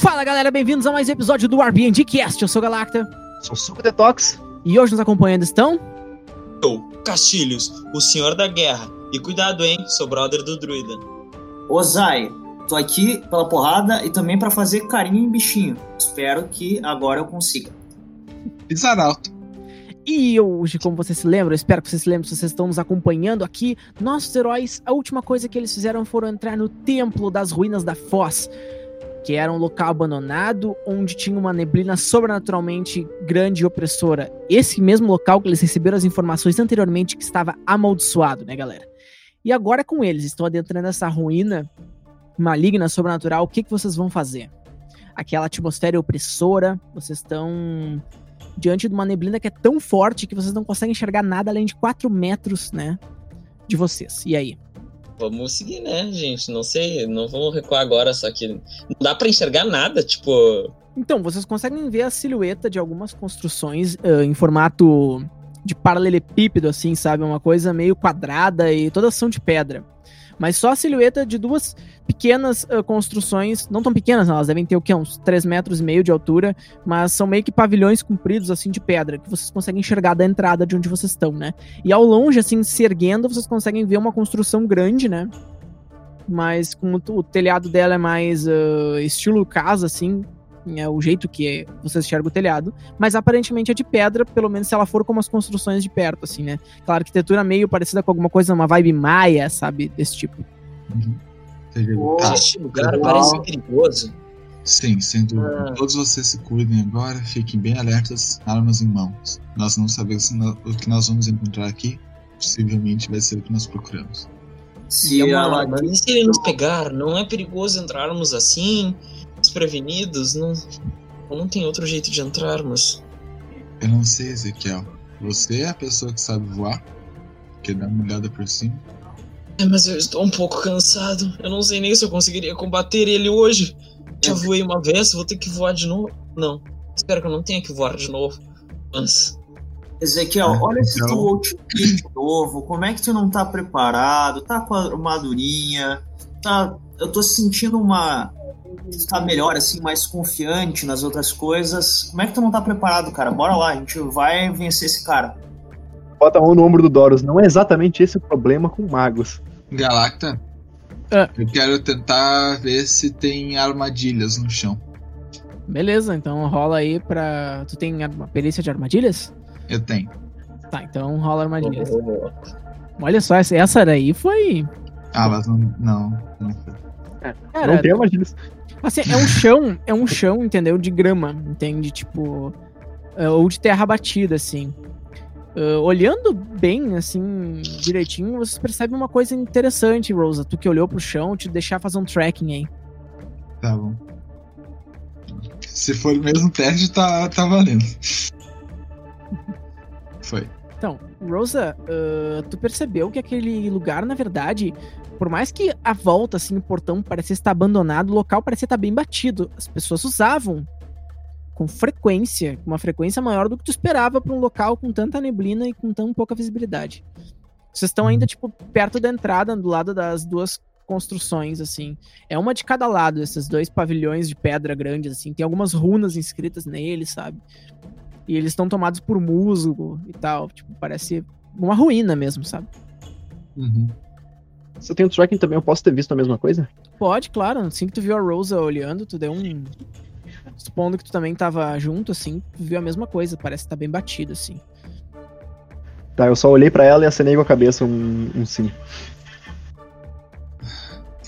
Fala galera, bem-vindos a mais um episódio do Airbnb Cast. Eu sou o Galacta. Sou Suco Detox. E hoje nos acompanhando estão. Eu, Castilhos, o senhor da guerra. E cuidado, hein, sou brother do druida. Ozai, tô aqui pela porrada e também para fazer carinho em bichinho. Espero que agora eu consiga. Pisaralto. E hoje, como você se lembra, eu espero que vocês se lembrem, se vocês estão nos acompanhando aqui, nossos heróis, a última coisa que eles fizeram foram entrar no Templo das Ruínas da Foz, que era um local abandonado, onde tinha uma neblina sobrenaturalmente grande e opressora. Esse mesmo local que eles receberam as informações anteriormente que estava amaldiçoado, né, galera? E agora com eles, estão adentrando essa ruína maligna, sobrenatural, o que, que vocês vão fazer? Aquela atmosfera opressora, vocês estão diante de uma neblina que é tão forte que vocês não conseguem enxergar nada além de 4 metros, né, de vocês. E aí? Vamos seguir, né, gente? Não sei, não vamos recuar agora, só que não dá para enxergar nada, tipo. Então, vocês conseguem ver a silhueta de algumas construções uh, em formato de paralelepípedo, assim, sabe? Uma coisa meio quadrada e todas são de pedra. Mas só a silhueta de duas pequenas uh, construções, não tão pequenas, elas devem ter o quê? Uns 3 metros e meio de altura, mas são meio que pavilhões compridos, assim, de pedra, que vocês conseguem enxergar da entrada de onde vocês estão, né? E ao longe, assim, se erguendo, vocês conseguem ver uma construção grande, né? Mas com o, telhado dela é mais uh, estilo casa, assim, é o jeito que você enxerga o telhado, mas aparentemente é de pedra, pelo menos se ela for como as construções de perto, assim, né? Aquela arquitetura meio parecida com alguma coisa, uma vibe maia, sabe? Desse tipo. Uhum. Tá. Este lugar parece perigoso. Sim, sem dúvida. Ah. Todos vocês se cuidem agora, fiquem bem alertas, armas em mãos. Nós não sabemos o que nós vamos encontrar aqui, possivelmente vai ser o que nós procuramos. Se E ela mas e se ele nos pegar? Não é perigoso entrarmos assim, desprevenidos? Não, não tem outro jeito de entrarmos. Eu não sei, Ezequiel. Você é a pessoa que sabe voar? Quer dar uma olhada por cima? É, mas eu estou um pouco cansado. Eu não sei nem se eu conseguiria combater ele hoje. Já voei uma vez, vou ter que voar de novo. Não, espero que eu não tenha que voar de novo. Mas. Ezequiel, É, olha esse então- teu outfit novo. Como é que tu não tá preparado? Tá com a armadurinha? Tá, eu tô sentindo uma. Tu tá melhor, assim, mais confiante nas outras coisas. Como é que tu não tá preparado, cara? Bora lá, a gente vai vencer esse cara. Bota a mão no ombro do Doros. Não é exatamente esse o problema com magos. Galacta, Ah. eu quero tentar ver se tem armadilhas no chão. Beleza, então rola aí pra. Tu tem uma perícia de armadilhas? Eu tenho. Tá, então rola armadilhas. Olha só, essa, daí foi. Ah, mas não. Não, não foi. Cara, não tem armadilhas. Assim, é um chão, é um chão, entendeu? De grama, entende? Tipo. é, ou de terra batida, assim. Ah, olhando bem, assim, direitinho, vocês percebem uma coisa interessante, Rosa. Tu que olhou pro chão, te deixar fazer um tracking aí. Tá bom. Se for o mesmo teste, tá, tá valendo. Foi. Então, Rosa, ah, tu percebeu que aquele lugar, na verdade, por mais que a volta, assim, o portão parecesse estar abandonado, o local parecia estar bem batido. As pessoas usavam com frequência, com uma frequência maior do que tu esperava para um local com tanta neblina e com tão pouca visibilidade. Vocês estão ainda, tipo, perto da entrada, do lado das duas construções, assim. É uma de cada lado, esses dois pavilhões de pedra grandes, assim. Tem algumas runas inscritas neles, sabe? E eles estão tomados por musgo e tal. Tipo, parece uma ruína mesmo, sabe? Uhum. Se eu tenho tracking também, eu posso ter visto a mesma coisa? Pode, claro. Assim que tu viu a Rosa olhando, tu deu um. Supondo que tu também tava junto, assim, tu viu a mesma coisa. Parece que tá bem batido, assim. Tá, eu só olhei pra ela e acenei com a cabeça um, um sim.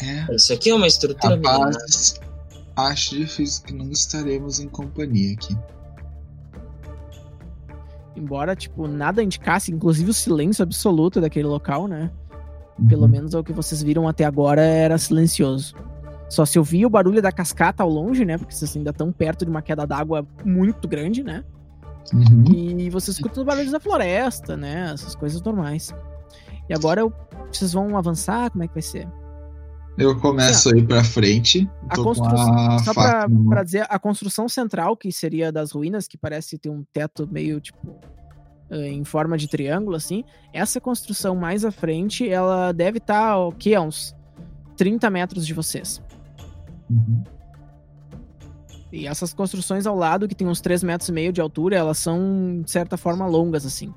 É. Isso aqui é uma estrutura. Rapaz, acho difícil que não estaremos em companhia aqui. Embora, tipo, nada indicasse, inclusive o silêncio absoluto daquele local, né? Pelo Uhum. menos é o que vocês viram até agora era silencioso. Só se ouvia o barulho da cascata ao longe, né? Porque vocês ainda estão perto de uma queda d'água muito grande, né? Uhum. E vocês escutam os barulhos da floresta, né? Essas coisas normais. E agora eu- vocês vão avançar? Como é que vai ser? Eu começo a ir pra frente. A construção. a Só pra dizer, a construção central, que seria das ruínas, que parece ter um teto meio tipo. eh, em forma de triângulo, assim. Essa construção mais à frente, ela deve estar, o quê? A uns 30 metros de vocês. Uhum. E essas construções ao lado, que tem uns 3 metros e meio de altura, elas são, de certa forma, longas, assim.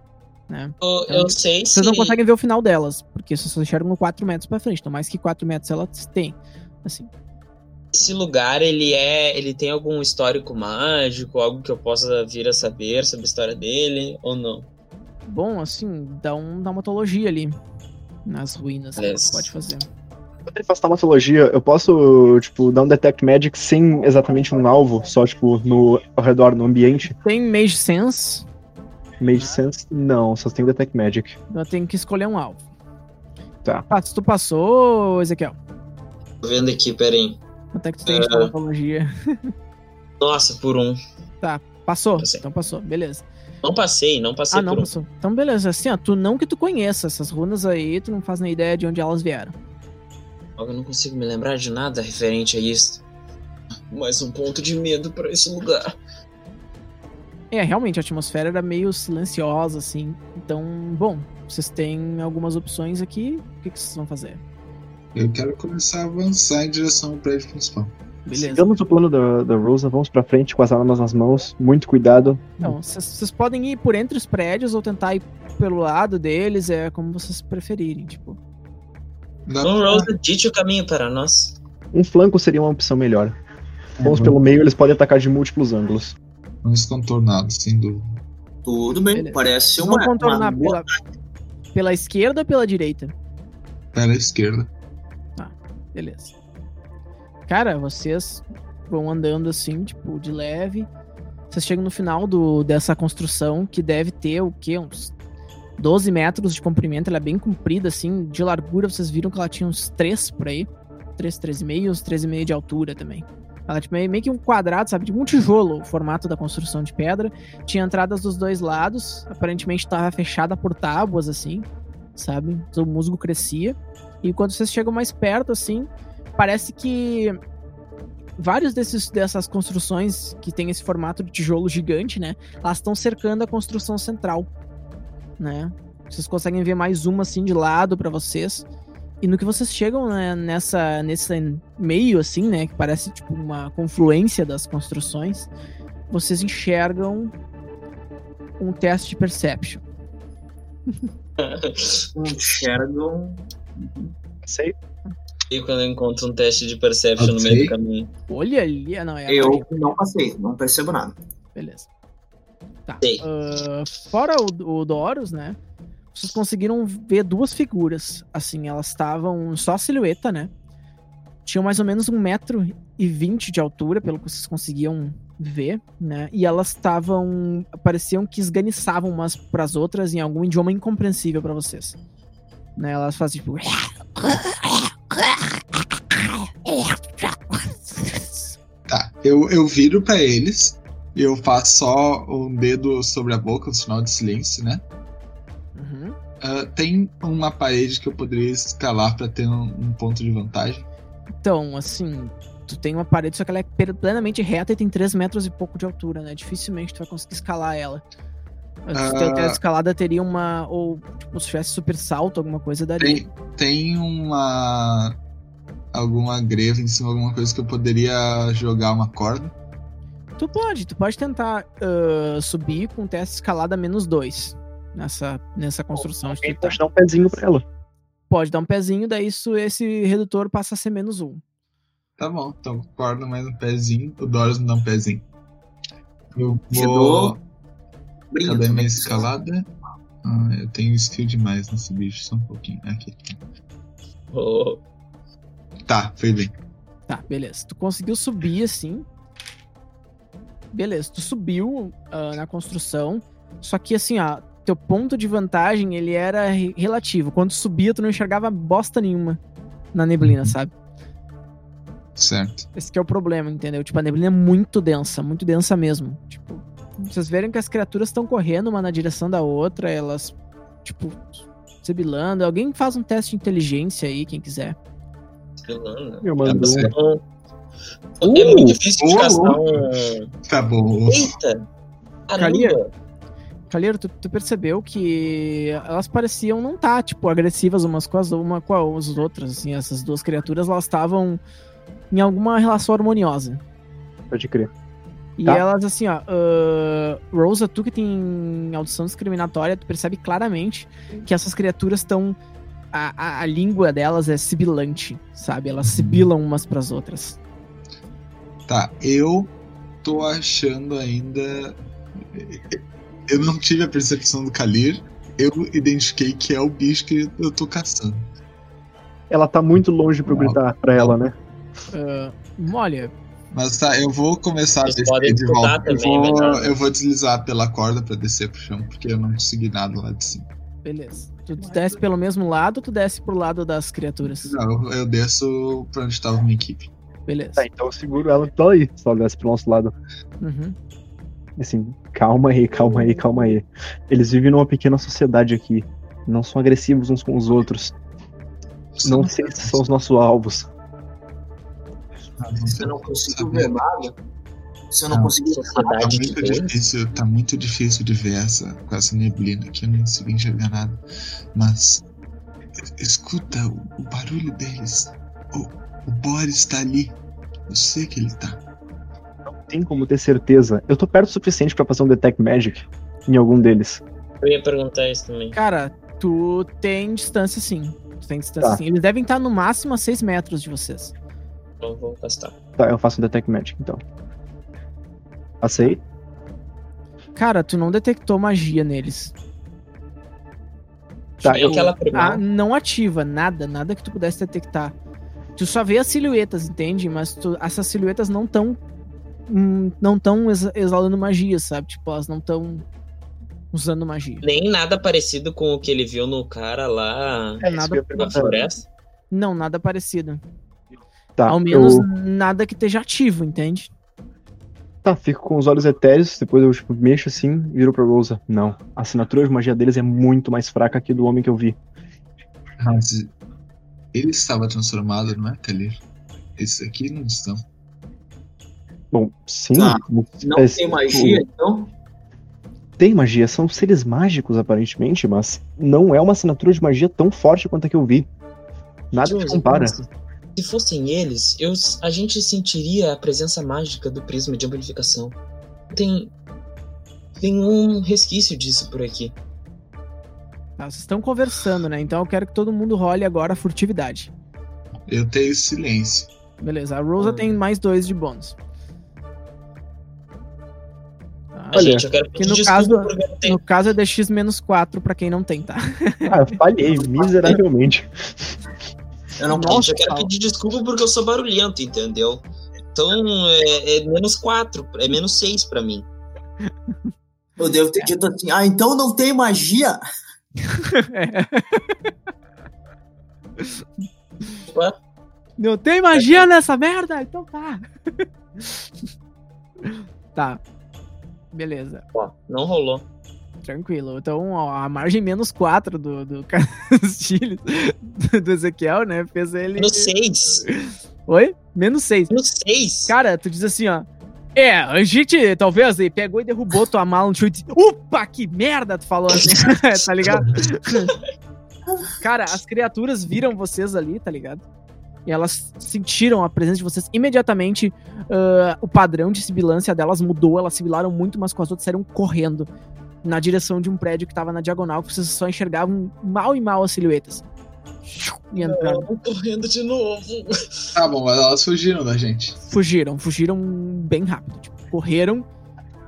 Né? Eu, eu sei se. Vocês não conseguem ver o final delas, porque vocês só enxergam 4 metros pra frente. Então, mais que 4 metros elas têm. Assim. Esse lugar, ele é. Ele tem algum histórico mágico, algo que eu possa vir a saber sobre a história dele, ou não? Bom, assim, dá um dramatologia ali. Nas ruínas que você pode fazer. Quando ele faz taumatologia, eu posso, tipo, dar um Detect Magic sem exatamente um alvo, só, tipo, no, ao redor, no ambiente? Tem Mage Sense, Mage Sense? Não, só tem Detect Magic. eu tenho que escolher um alvo. Tá. Ah, se tu passou, Ezequiel. Tô vendo aqui, peraí. Quanto é que tu tem de É. traumatologia? Nossa, por um. Passou? Passei. Então passou, beleza. Não passei, não passei Ah, não por um. passou. Então beleza, assim, ó, tu não que tu conheça essas runas aí, tu não faz nem ideia de onde elas vieram. Eu não consigo me lembrar de nada referente a isso. Mais um ponto de medo pra esse lugar. É, realmente, a atmosfera era meio silenciosa, assim. Então, bom, vocês têm algumas opções aqui. O que, que vocês vão fazer? Eu quero começar a avançar em direção ao prédio principal. Beleza. Sigamos o plano da, da Rosa, vamos pra frente com as armas nas mãos, muito cuidado. Então, vocês vocês podem ir por entre os prédios ou tentar ir pelo lado deles, é como vocês preferirem, tipo. Dá Então, pra- Rosa, dite o caminho para nós. Um flanco seria uma opção melhor. Vamos Uhum. pelo meio, eles podem atacar de múltiplos ângulos. Vamos contornados, sem dúvida. Tudo bem, Beleza. parece uma, vão contornar uma boa pela, pela esquerda ou pela direita? Pela esquerda. Beleza. Cara, vocês vão andando assim, tipo, de leve. Vocês chegam no final do, dessa construção, que deve ter o quê? Uns 12 metros de comprimento. Ela é bem comprida, assim. De largura, vocês viram que ela tinha uns 3 por aí. 3, 3,5, uns 3,5 de altura também. Ela tipo, meio que um quadrado, sabe? Tipo um tijolo, o formato da construção de pedra. Tinha entradas dos dois lados. Aparentemente estava fechada por tábuas, assim, sabe? O musgo crescia. E quando vocês chegam mais perto, assim, parece que vários desses, dessas construções que tem esse formato de tijolo gigante, né? Elas estão cercando a construção central, né? Vocês conseguem ver mais uma assim de lado pra vocês. E no que vocês chegam né, nessa nesse meio assim, né, que parece tipo uma confluência das construções, vocês enxergam um teste de perception. enxergam. Sei. E quando eu encontro um teste de perception no Ok. meio do caminho. Olha ali, não é Eu não passei, não percebo nada. Beleza. Tá. Ah, fora o, o Doros, né? Vocês conseguiram ver duas figuras. Assim, elas estavam só a silhueta, né? Tinham mais ou menos um metro e vinte de altura, pelo que vocês conseguiam ver, né? E elas estavam. pareciam que esganiçavam umas pras outras em algum idioma incompreensível pra vocês. Né? Elas faziam tipo. Tá, eu, eu viro pra eles eu faço só um dedo sobre a boca, um sinal de silêncio, né? Uhum. Ah, tem uma parede que eu poderia escalar pra ter um, um ponto de vantagem. Então, assim, tu tem uma parede, só que ela é plenamente reta e tem 3 metros e pouco de altura, né? Dificilmente tu vai conseguir escalar ela. Se Ah. tu a escalada teria uma. Ou, tipo, se tivesse super salto, alguma coisa daria. Tem, tem uma. alguma greva em cima, alguma coisa que eu poderia jogar uma corda. Tu pode, tu pode tentar ah, subir com teste de escalada menos 2 nessa, nessa construção. tu tá. pode dar um pezinho pra ela. Pode dar um pezinho, daí isso, esse redutor passa a ser menos 1. Tá bom, então corda mais um pezinho, o Doris me dá um pezinho. Eu vou. brinco. Cadê minha escalada? Ah, eu tenho skill demais nesse bicho, só um pouquinho. Aqui. Oh, Tá, foi bem. Tá, beleza. Tu conseguiu subir assim. Beleza, tu subiu ah, na construção. Só que assim, ó, teu ponto de vantagem ele era re- relativo. Quando tu subia, tu não enxergava bosta nenhuma na neblina, Uhum. sabe? Certo. Esse que é o problema, entendeu? Tipo, a neblina é muito densa, muito densa mesmo. Tipo, vocês verem que as criaturas estão correndo uma na direção da outra, elas, tipo, sibilando. Alguém faz um teste de inteligência aí, quem quiser. Eu mando Tá um. Então, é Uh, muito difícil de uh, castar uh. um. Tá bom. Eita! Caramba! Calheiro, tu, tu percebeu que elas pareciam não estar, tipo, agressivas umas com as, uma com as outras, assim, essas duas criaturas, elas estavam em alguma relação harmoniosa. Pode crer. E Tá. elas, assim, ó, ah, Rosa, tu que tem audição discriminatória, tu percebe claramente que essas criaturas estão. A, a, a língua delas é sibilante, sabe? Elas sibilam umas pras outras. Tá, eu tô achando ainda. Eu não tive a percepção do Kalir. Eu identifiquei que é o bicho que eu tô caçando. Ela tá muito longe pra eu gritar pra ela, né? Ah, olha, Mas tá, eu vou começar a Vocês descer podem de volta. Eu também, vou, melhor. eu vou deslizar pela corda pra descer pro chão, porque eu não consegui nada lá de cima. beleza. Tu desce pelo mesmo lado ou tu desce pro lado das criaturas? Não, eu, eu desço pra onde tava minha equipe. Beleza. Tá, então eu seguro ela tá aí, se ela desce pro nosso lado. Uhum. Assim, calma aí, calma aí, calma aí. Eles vivem numa pequena sociedade aqui. Não são agressivos uns com os outros. Não sei se são os nossos alvos. Se eu não consigo ver nada, se eu não Não. consigo Tá muito difícil, tá muito difícil de ver essa, com essa neblina aqui, eu nem consigo enxergar nada. Mas escuta o, o barulho deles. O, o Boris tá ali. Eu sei que ele tá. Não tem como ter certeza. Eu tô perto o suficiente pra fazer um Detect Magic em algum deles. Eu ia perguntar isso também. Cara, tu tem distância sim. Tu tem distância Tá. sim. Eles devem estar no máximo a 6 metros de vocês. Então vou gastar. Tá, eu faço um Detect Magic então. Passei. Cara, tu não detectou magia neles. Tá, eu- aquela Ah, não ativa, nada, nada que tu pudesse detectar. Tu só vê as silhuetas, entende? Mas tu- essas silhuetas não estão não estão exalando magia, sabe? Tipo, elas não estão usando magia. Nem nada parecido com o que ele viu no cara lá É nada na floresta. Não, nada parecido. Tá, Ao menos eu- nada que esteja ativo, entende? Tá, fico com os olhos etéreos, depois eu tipo, mexo assim, viro pra Rosa. Não, a assinatura de magia deles é muito mais fraca que do homem que eu vi. Mas ele estava transformado, não é, Kalir? Esses aqui não estão. Bom, sim. Mas- Não é, tem tipo, magia, então? Tem magia, são seres mágicos aparentemente, mas não é uma assinatura de magia tão forte quanto a que eu vi. Nada se Jules, compara. Se se fossem eles, eu, a gente sentiria a presença mágica do prisma de amplificação. Tem. Tem um resquício disso por aqui. Tá, vocês estão conversando, né? Então eu quero que todo mundo role agora a furtividade. Eu tenho silêncio. Beleza, a Rosa Hum. tem mais dois de bônus. Tá? Olha, gente, eu quero pedir no desculpa caso- No caso é DX menos 4 pra quem não tem, tá? Ah, eu falhei miseravelmente. Eu não Nossa, posso. eu quero pedir desculpa porque eu sou barulhento, entendeu? Então é, é menos 4, é menos 6 pra mim. Eu devo ter dito assim, ah, então não tem magia? Ué? Não tem magia nessa merda? Então tá. tá. Beleza. Ó, não rolou. Tranquilo. Então, ó, a margem menos 4 do, do Castilho, do, do Ezequiel, né? Fez ele. Menos 6. Oi? Menos 6. Menos 6. Cara, tu diz assim, ó. É, a gente talvez aí pegou e derrubou tua mala no chute Upa, que merda! Tu falou assim, tá ligado? Cara, as criaturas viram vocês ali, tá ligado? E elas sentiram a presença de vocês. Imediatamente, ah, o padrão de sibilância delas mudou. Elas sibilaram muito, mas com as outras saíram correndo na direção de um prédio que tava na diagonal, que vocês só enxergavam mal e mal as silhuetas. E entraram. Não, correndo de novo. Tá bom, mas elas fugiram da gente. Fugiram, fugiram bem rápido. Tipo, correram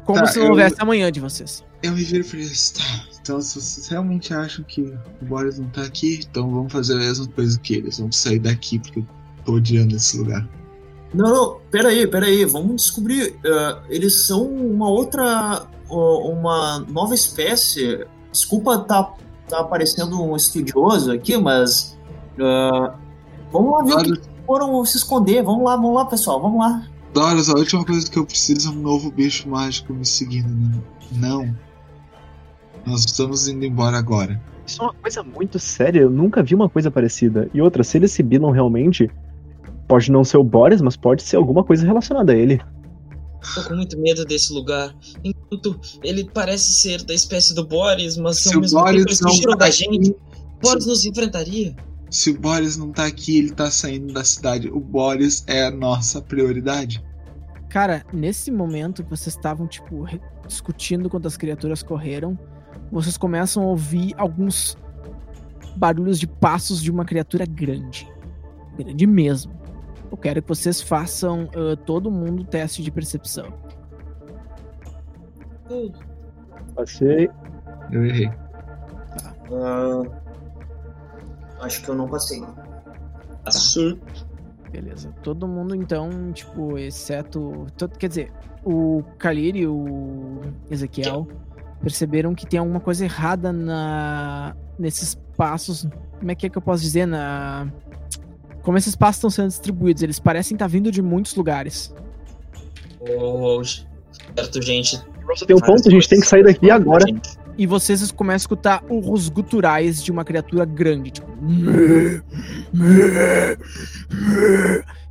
como Tá, se não eu- houvesse amanhã de vocês. Eu me viro pra eles. Tá, então se vocês realmente acham que o Boris não tá aqui, então vamos fazer a mesma coisa que eles. Vamos sair daqui porque eu tô odiando esse lugar. Não, não, peraí, peraí, vamos descobrir. eh, eles são uma outra. ó, uma nova espécie. Desculpa tá, tá parecendo um estudioso aqui, mas. eh, vamos lá ver o que foram se esconder. Vamos lá, vamos lá, pessoal, vamos lá. Doris, a última coisa que eu preciso é um novo bicho mágico me seguindo. Não. Não. Nós estamos indo embora agora. Isso é uma coisa muito séria, eu nunca vi uma coisa parecida. E outra, se eles sibilam realmente, pode não ser o Boris, mas pode ser alguma coisa relacionada a ele. Tô com muito medo desse lugar. Enquanto ele parece ser da espécie do Boris, mas Se ao o mesmo tempo Boris eles não fugiram tá da aqui, gente. Boris nos enfrentaria. se o Boris não tá aqui, ele tá saindo da cidade. O Boris é a nossa prioridade. Cara, nesse momento que vocês estavam, tipo, discutindo quando as criaturas correram, vocês começam a ouvir alguns barulhos de passos de uma criatura grande. Grande mesmo. Eu quero que vocês façam ah, todo mundo teste de percepção. Uh, Passei. Eu errei. Ah, acho que eu não passei. Passou. Beleza. Todo mundo, então, tipo, exceto. to- Quer dizer, o Kalir e o Ezequiel perceberam que tem alguma coisa errada na nesses passos. Como é que é que eu posso dizer? Na. Como esses passos estão sendo distribuídos. Eles parecem estar vindo de muitos lugares. Oh, certo, gente. Tem um ponto, a gente tem que sair daqui agora. E vocês começam a escutar urros guturais de uma criatura grande, tipo.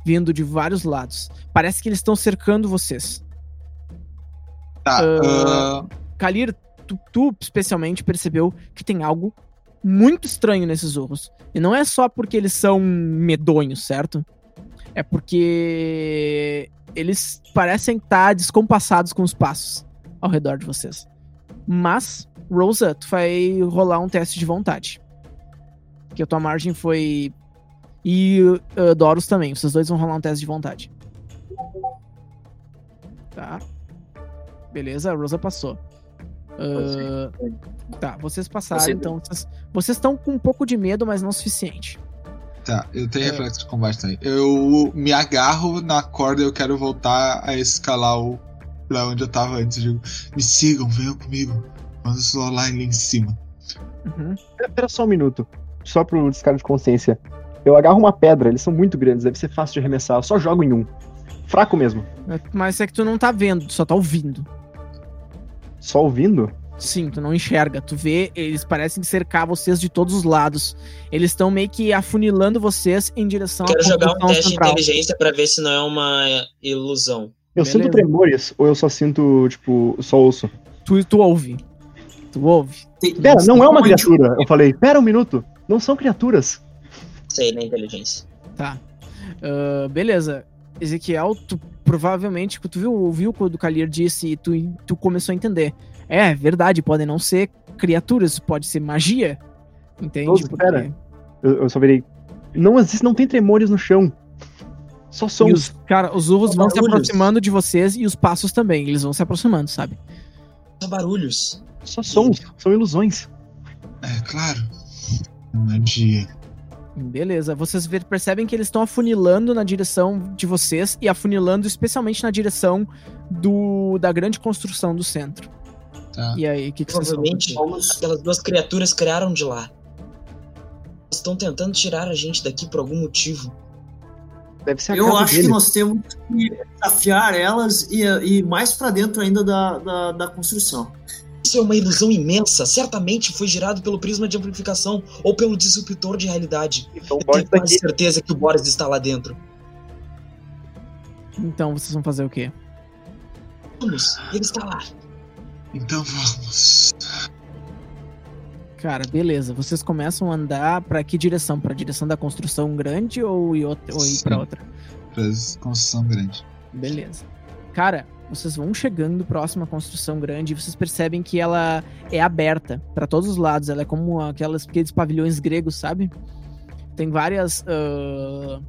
Vindo de vários lados. Parece que eles estão cercando vocês. Tá. Ah, ah, Kalir, tu, tu especialmente percebeu que tem algo muito estranho nesses urros. E não é só porque eles são medonhos, certo? É porque eles parecem estar descompassados com os passos ao redor de vocês. Mas, Rosa, tu vai rolar um teste de vontade. Que a tua margem foi. E uh, Doros também. Vocês dois vão rolar um teste de vontade. Tá. Beleza, a Rosa passou. Ah, tá, vocês passaram, Você- então. Vocês estão com um pouco de medo, mas não o suficiente. tá, eu tenho é. reflexo de combate também. Eu me agarro na corda e eu quero voltar a escalar o pra onde eu tava antes. Eu digo, me sigam, venham comigo. Vamos lá lá em cima. Uhum. Espera só um minuto. Só pro descargo de consciência. Eu agarro uma pedra, eles são muito grandes, deve ser fácil de arremessar. Eu só jogo em um. Fraco mesmo. Mas é que tu não tá vendo, tu só tá ouvindo. Só ouvindo? Sim, tu não enxerga. Tu vê, eles parecem cercar vocês de todos os lados. Eles estão meio que afunilando vocês em direção Quero à jogar um teste de central. inteligência pra ver se não é uma ilusão. Eu Beleza. sinto tremores ou eu só sinto, tipo, só ouço? Tu, tu ouve. Tu ouve. Tem- Pera, não é uma Onde- criatura. Eu falei, pera um minuto. Não são criaturas. Sei, na inteligência. Tá. Ah, beleza. Ezequiel, tu provavelmente, tu viu, ouviu quando o Kalir disse e tu, tu começou a entender. É, verdade, podem não ser criaturas, pode ser magia. Entende? Nossa, Porque- pera. Eu, eu só virei. Não existe, não tem tremores no chão. Só E sons. os, cara, os urros vão se barulhos. aproximando de vocês e os passos também. Eles vão se aproximando, sabe? Só barulhos. Só sons. São ilusões. É claro. Magia. Beleza. Vocês percebem que eles estão afunilando na direção de vocês e afunilando especialmente na direção do da grande construção do centro. Tá. E aí, o que, que vocês vão Provavelmente aquelas duas criaturas criaram de lá. Elas estão tentando tirar a gente daqui por algum motivo. Deve ser a eu acho dele. que nós temos que desafiar elas e, e mais pra dentro ainda da, da, da construção. Isso é uma ilusão imensa. Certamente foi gerado pelo prisma de amplificação ou pelo disruptor de realidade. Então, Eu Boris tenho quase certeza que o Boris está lá dentro. Então vocês vão fazer o quê? Vamos, ele está lá. Então vamos. Cara, beleza. Vocês começam a andar pra que direção? Pra direção da construção grande ou ir, outra, ou ir pra Sim. outra? Pra construção grande. Beleza. Cara, vocês vão chegando próximo à construção grande e vocês percebem que ela é aberta pra todos os lados. Ela é como aquelas, aqueles pavilhões gregos, sabe? Tem várias ah,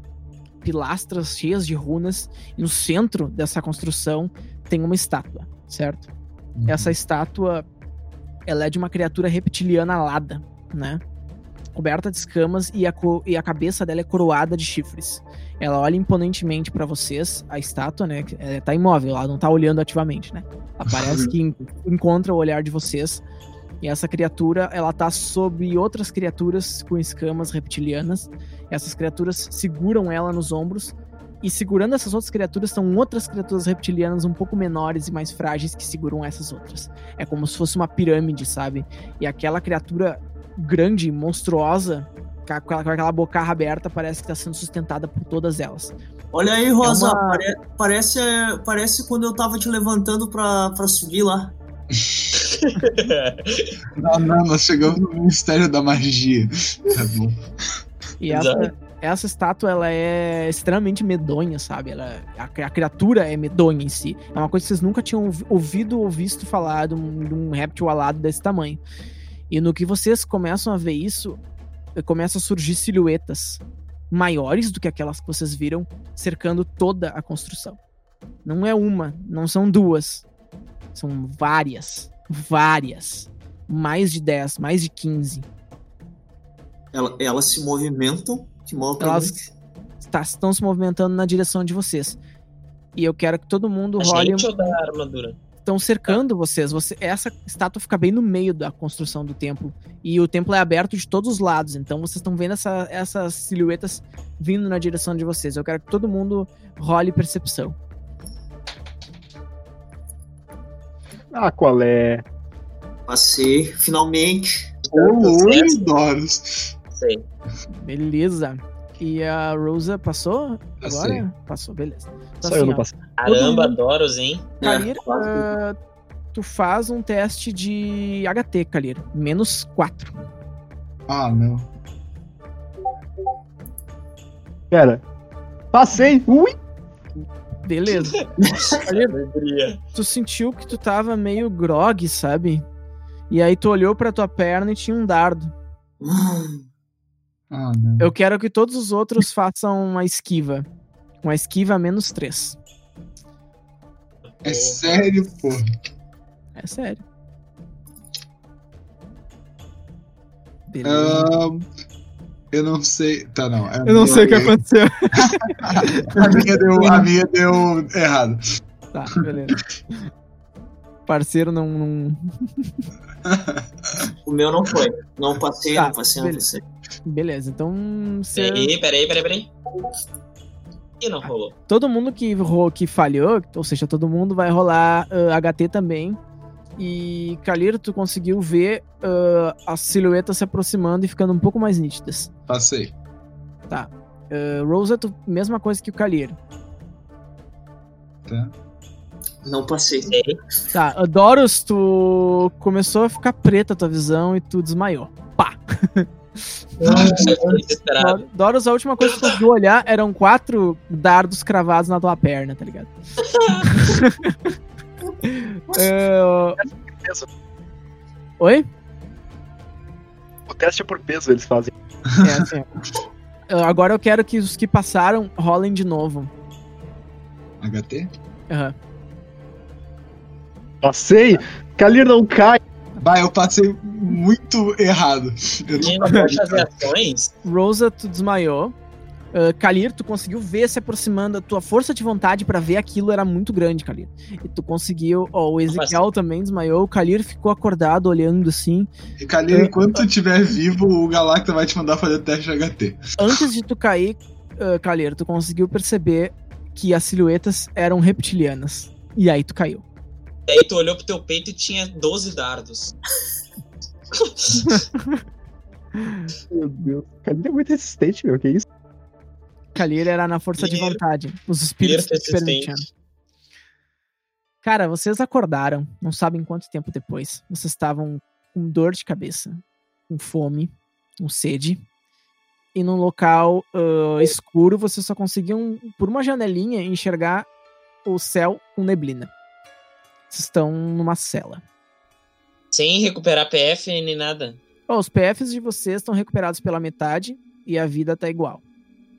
pilastras cheias de runas. E no centro dessa construção tem uma estátua, certo? Uhum. Essa estátua, ela é de uma criatura reptiliana alada, né? Coberta de escamas e a, e a cabeça dela é coroada de chifres. Ela olha imponentemente pra vocês, a estátua, né? que, é, tá imóvel, ela não tá olhando ativamente, né? Ela parece que en- encontra o olhar de vocês. E essa criatura, ela tá sob outras criaturas com escamas reptilianas. Essas criaturas seguram ela nos ombros. E segurando essas outras criaturas estão outras criaturas reptilianas um pouco menores e mais frágeis que seguram essas outras. É como se fosse uma pirâmide, sabe? E aquela criatura grande, monstruosa, com aquela, com aquela bocarra aberta, parece que está sendo sustentada por todas elas. Olha aí, Rosa, uma- pare- parece, parece quando eu tava te levantando pra, pra subir lá. Não, não, nós chegamos no Ministério da Magia. Tá bom. E essa, essa estátua, ela é extremamente medonha, sabe? Ela, a, a criatura é medonha em si. É uma coisa que vocês nunca tinham ouvi- ouvido ou visto falar de um, de um réptil alado desse tamanho. E no que vocês começam a ver isso, começam a surgir silhuetas maiores do que aquelas que vocês viram, cercando toda a construção. Não é uma, não são duas. São várias. Várias. Mais de 10, mais de 15. Ela- elas se movimentam de modo pra Elas mim. tá- estão se movimentando na direção de vocês. E eu quero que todo mundo A role. gente ou da armadura? Estão cercando vocês. Você, essa estátua fica bem no meio da construção do templo. E o templo é aberto de todos os lados. Então vocês estão vendo essa- essas silhuetas vindo na direção de vocês. Eu quero que todo mundo role percepção. Ah, qual é? Passei, finalmente. Oi, Doros. Sei. Beleza. E a Rosa passou? Passei. Agora? Passou, beleza. Então, Só eu assim, não ó, passei. Caramba, Doros, hein? Kalir, É, quase. ah, tu faz um teste de HT, Kalir. Menos 4. Ah, não. Pera. Passei! Ui! Beleza. Kalir, tu sentiu que tu tava meio grog, sabe? E aí tu olhou pra tua perna e tinha um dardo. Ah, não. Eu quero que todos os outros façam uma esquiva. Uma esquiva menos 3. É sério, pô. É sério. Beleza. Ahn, eu não sei. Tá, não. Eu não sei o que aconteceu. A minha deu, a minha deu errado. Tá, beleza. Parceiro não. não- O meu não foi. Não passei, Tá, não passei, não beleza. passei. Beleza, então. Você... Peraí, peraí, peraí, peraí. E não rolou. Todo mundo que, ro- que falhou, ou seja, todo mundo vai rolar ah, HT também. E, Caliro, tu conseguiu ver ah, as silhuetas se aproximando e ficando um pouco mais nítidas. Passei. Ah, Rosa, tu, mesma coisa que o Caliro. Tá. Não passei. Sei. Tá, Doros, tu começou a ficar preta a tua visão e tu desmaiou. Pá! Dor- Doros, a última coisa que tu conseguiu olhar eram quatro dardos cravados na tua perna, tá ligado? Ah, Oi? O teste é por peso, eles fazem. É, assim, Agora eu quero que os que passaram rolem de novo. HT? Aham. Passei! Kalir não cai! Bah, eu passei muito errado. Eu gente não ações? Rosa, tu desmaiou. Uh, Kalir, tu conseguiu ver se aproximando. A tua força de vontade pra ver aquilo era muito grande, Kalir. E tu conseguiu. Ó, o Ezequiel também desmaiou. O Kalir ficou acordado, olhando assim. E Kalina, enquanto tu estiver vivo, o Galacta vai te mandar fazer teste de HT. Antes de tu cair, uh, Kalir, tu conseguiu perceber que as silhuetas eram reptilianas. E aí tu caiu. E aí tu olhou pro teu peito e tinha 12 dardos. Meu Deus. Kalir é muito resistente, meu. Que isso? Kalir era na força de vontade. Os espíritos te permitiam. Cara, vocês acordaram, não sabem quanto tempo depois. Vocês estavam com dor de cabeça, com fome, com sede. E num local ah, escuro, vocês só conseguiam, por uma janelinha, enxergar o céu com neblina. Estão numa cela. Sem recuperar PF nem nada. Ó, os PFs de vocês estão recuperados pela metade e a vida tá igual.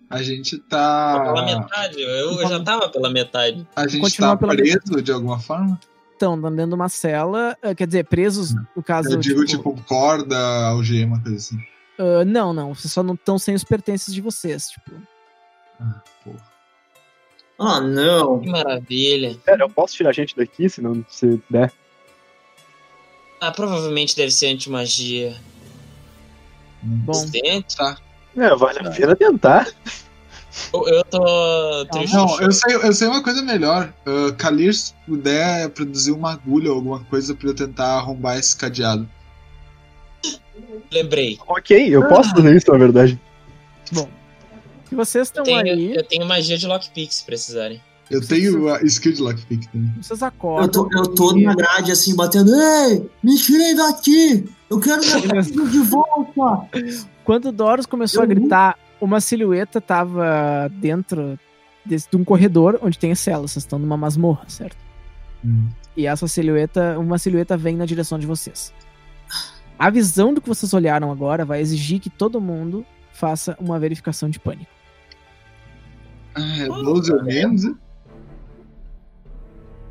A gente Pela tá. metade. Eu, eu já tava pela metade. A gente Continua tá pela preso de alguma forma? Estão dentro de uma cela, ah, quer dizer, presos, no caso. Eu digo, tipo, corda, algema, coisa assim. ah, não, não, vocês só não estão sem os pertences de vocês. Tipo, Ah, porra. Ah, não. Que maravilha. Pera, eu posso tirar a gente daqui se não se der? Ah, provavelmente deve ser anti-magia. bom. Tá. É, vale a pena tentar. Eu, eu tô triste. Não, eu sei, eu sei uma coisa melhor. Uh, Kalir, se puder produzir uma agulha ou alguma coisa pra eu tentar arrombar esse cadeado. Lembrei. Ok, eu posso fazer isso, na verdade. Bom, E vocês estão Eu tenho, aí, eu tenho magia de lockpick se precisarem. Eu tenho a skill de lockpick também. vocês Eu acordam. tô, eu tô na grade assim, batendo. Ei, me tirem daqui! Eu quero minha filha de volta! Quando o Doros começou a Eu- gritar, uma silhueta tava dentro desse, de um corredor onde tem as celas. Vocês estão numa masmorra, certo? Hum. E essa silhueta, uma silhueta vem na direção de vocês. A visão do que vocês olharam agora vai exigir que todo mundo faça uma verificação de pânico. Ah, é 12 ou menos? né?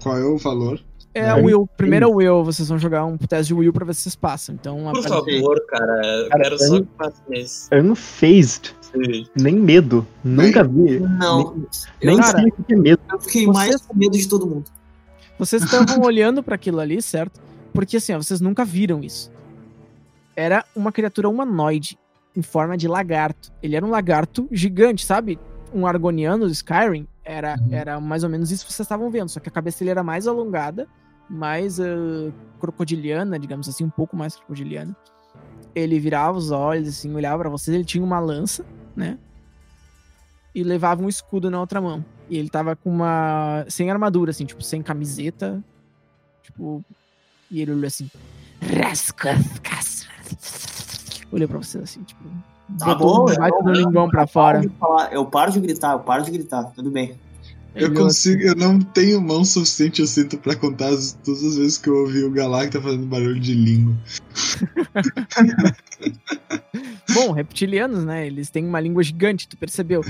Qual é o valor? É, É, Will. Primeiro é o Will. Vocês vão jogar um teste de Will pra ver se vocês passam. Então, Por favor, cara. Eu Cara, quero só eu- que passe nesse. Unfazed. Nem medo. Nunca vi. Não, Nem Cara, sei o que é medo. eu fiquei Vocês- mais com medo de todo mundo. Vocês estavam olhando pra aquilo ali, certo? Porque assim, ó, vocês nunca viram isso. Era uma criatura humanoide em forma de lagarto. Ele era um lagarto gigante, sabe? Um argoniano do Skyrim. Era, Uhum. era mais ou menos isso que vocês estavam vendo. Só que a cabeça dele era mais alongada, mais ah, crocodiliana, digamos assim, um pouco mais crocodiliana. Ele virava os olhos, assim, olhava pra vocês. Ele tinha uma lança, né? E levava um escudo na outra mão. E ele tava com uma. sem armadura, assim, tipo, sem camiseta. Tipo. E ele olhou assim. Olhou pra vocês assim, tipo. Tá botou bom, um baita eu- do linguão pra fora. paro de falar, Eu paro de gritar, eu paro de gritar, tudo bem. Eu consigo, eu não tenho mão suficiente, eu sinto, pra contar as- todas as vezes que eu ouvi o Galacta fazendo barulho de língua. Bom, reptilianos, né? Eles têm uma língua gigante, tu percebeu?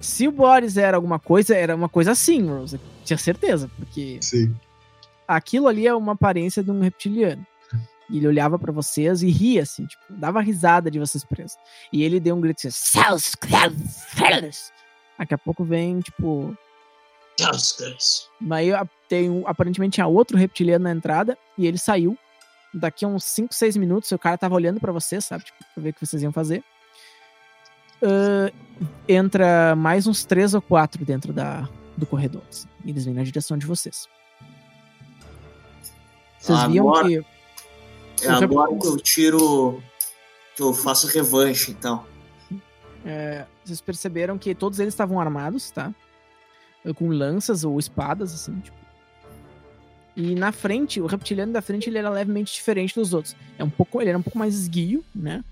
Se o Boris era alguma coisa, era uma coisa assim, Rose. Tinha certeza, porque Sim. aquilo ali é uma aparência de um reptiliano. E ele olhava pra vocês e ria, assim, tipo, dava risada de vocês presos. E ele deu um grito assim, Daqui a pouco vem, tipo, a- tem aparentemente tinha outro reptiliano na entrada e ele saiu. Daqui a uns 5, 6 minutos, o cara tava olhando pra vocês, sabe? Tipo, pra ver o que vocês iam fazer. Ah, entra mais uns três ou quatro dentro da, do corredor. assim, e eles vêm na direção de vocês. Vocês viam Agora- que. É agora que eu tiro. Que eu faço revanche, então. é, vocês perceberam que todos eles estavam armados, tá? Com lanças ou espadas, assim, tipo. E na frente, o reptiliano da frente, ele era levemente diferente dos outros. É um pouco, ele era um pouco mais esguio, né?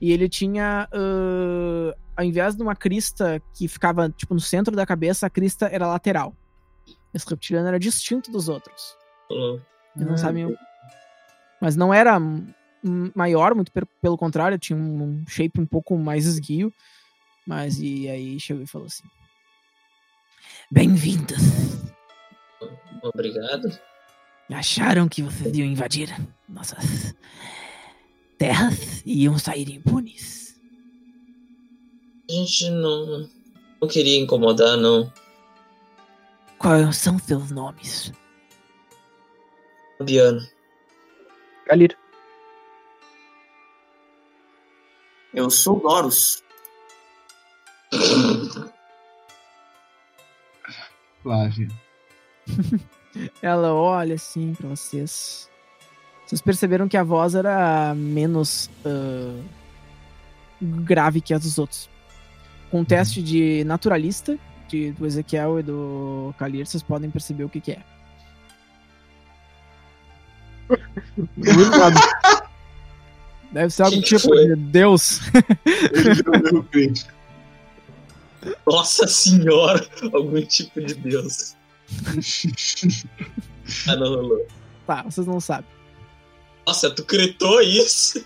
E ele tinha, ãh, ao invés de uma crista que ficava, tipo, no centro da cabeça, a crista era lateral. Esse reptiliano era distinto dos outros. Eles não Hum. sabiam. Mas não era maior, muito pelo contrário, tinha um shape um pouco mais esguio. Mas e aí chegou e falou assim: Bem-vindos. Obrigado. Acharam que vocês iam invadir nossas terras e iam sair impunes? A gente não. Não queria incomodar, não. Quais são seus nomes? Fabiano. Galir. Eu sou Doros. Flávia. Ela olha assim pra vocês. Vocês perceberam que a voz era menos ah, grave que as dos outros. Com o teste de naturalista de, do Ezequiel e do Kalir, vocês podem perceber o que, que é. Deve ser algum Que tipo foi? de Deus. Nossa senhora! Algum tipo de Deus. Ah, não rolou. Tá, vocês não sabem. Nossa, tu cretou isso?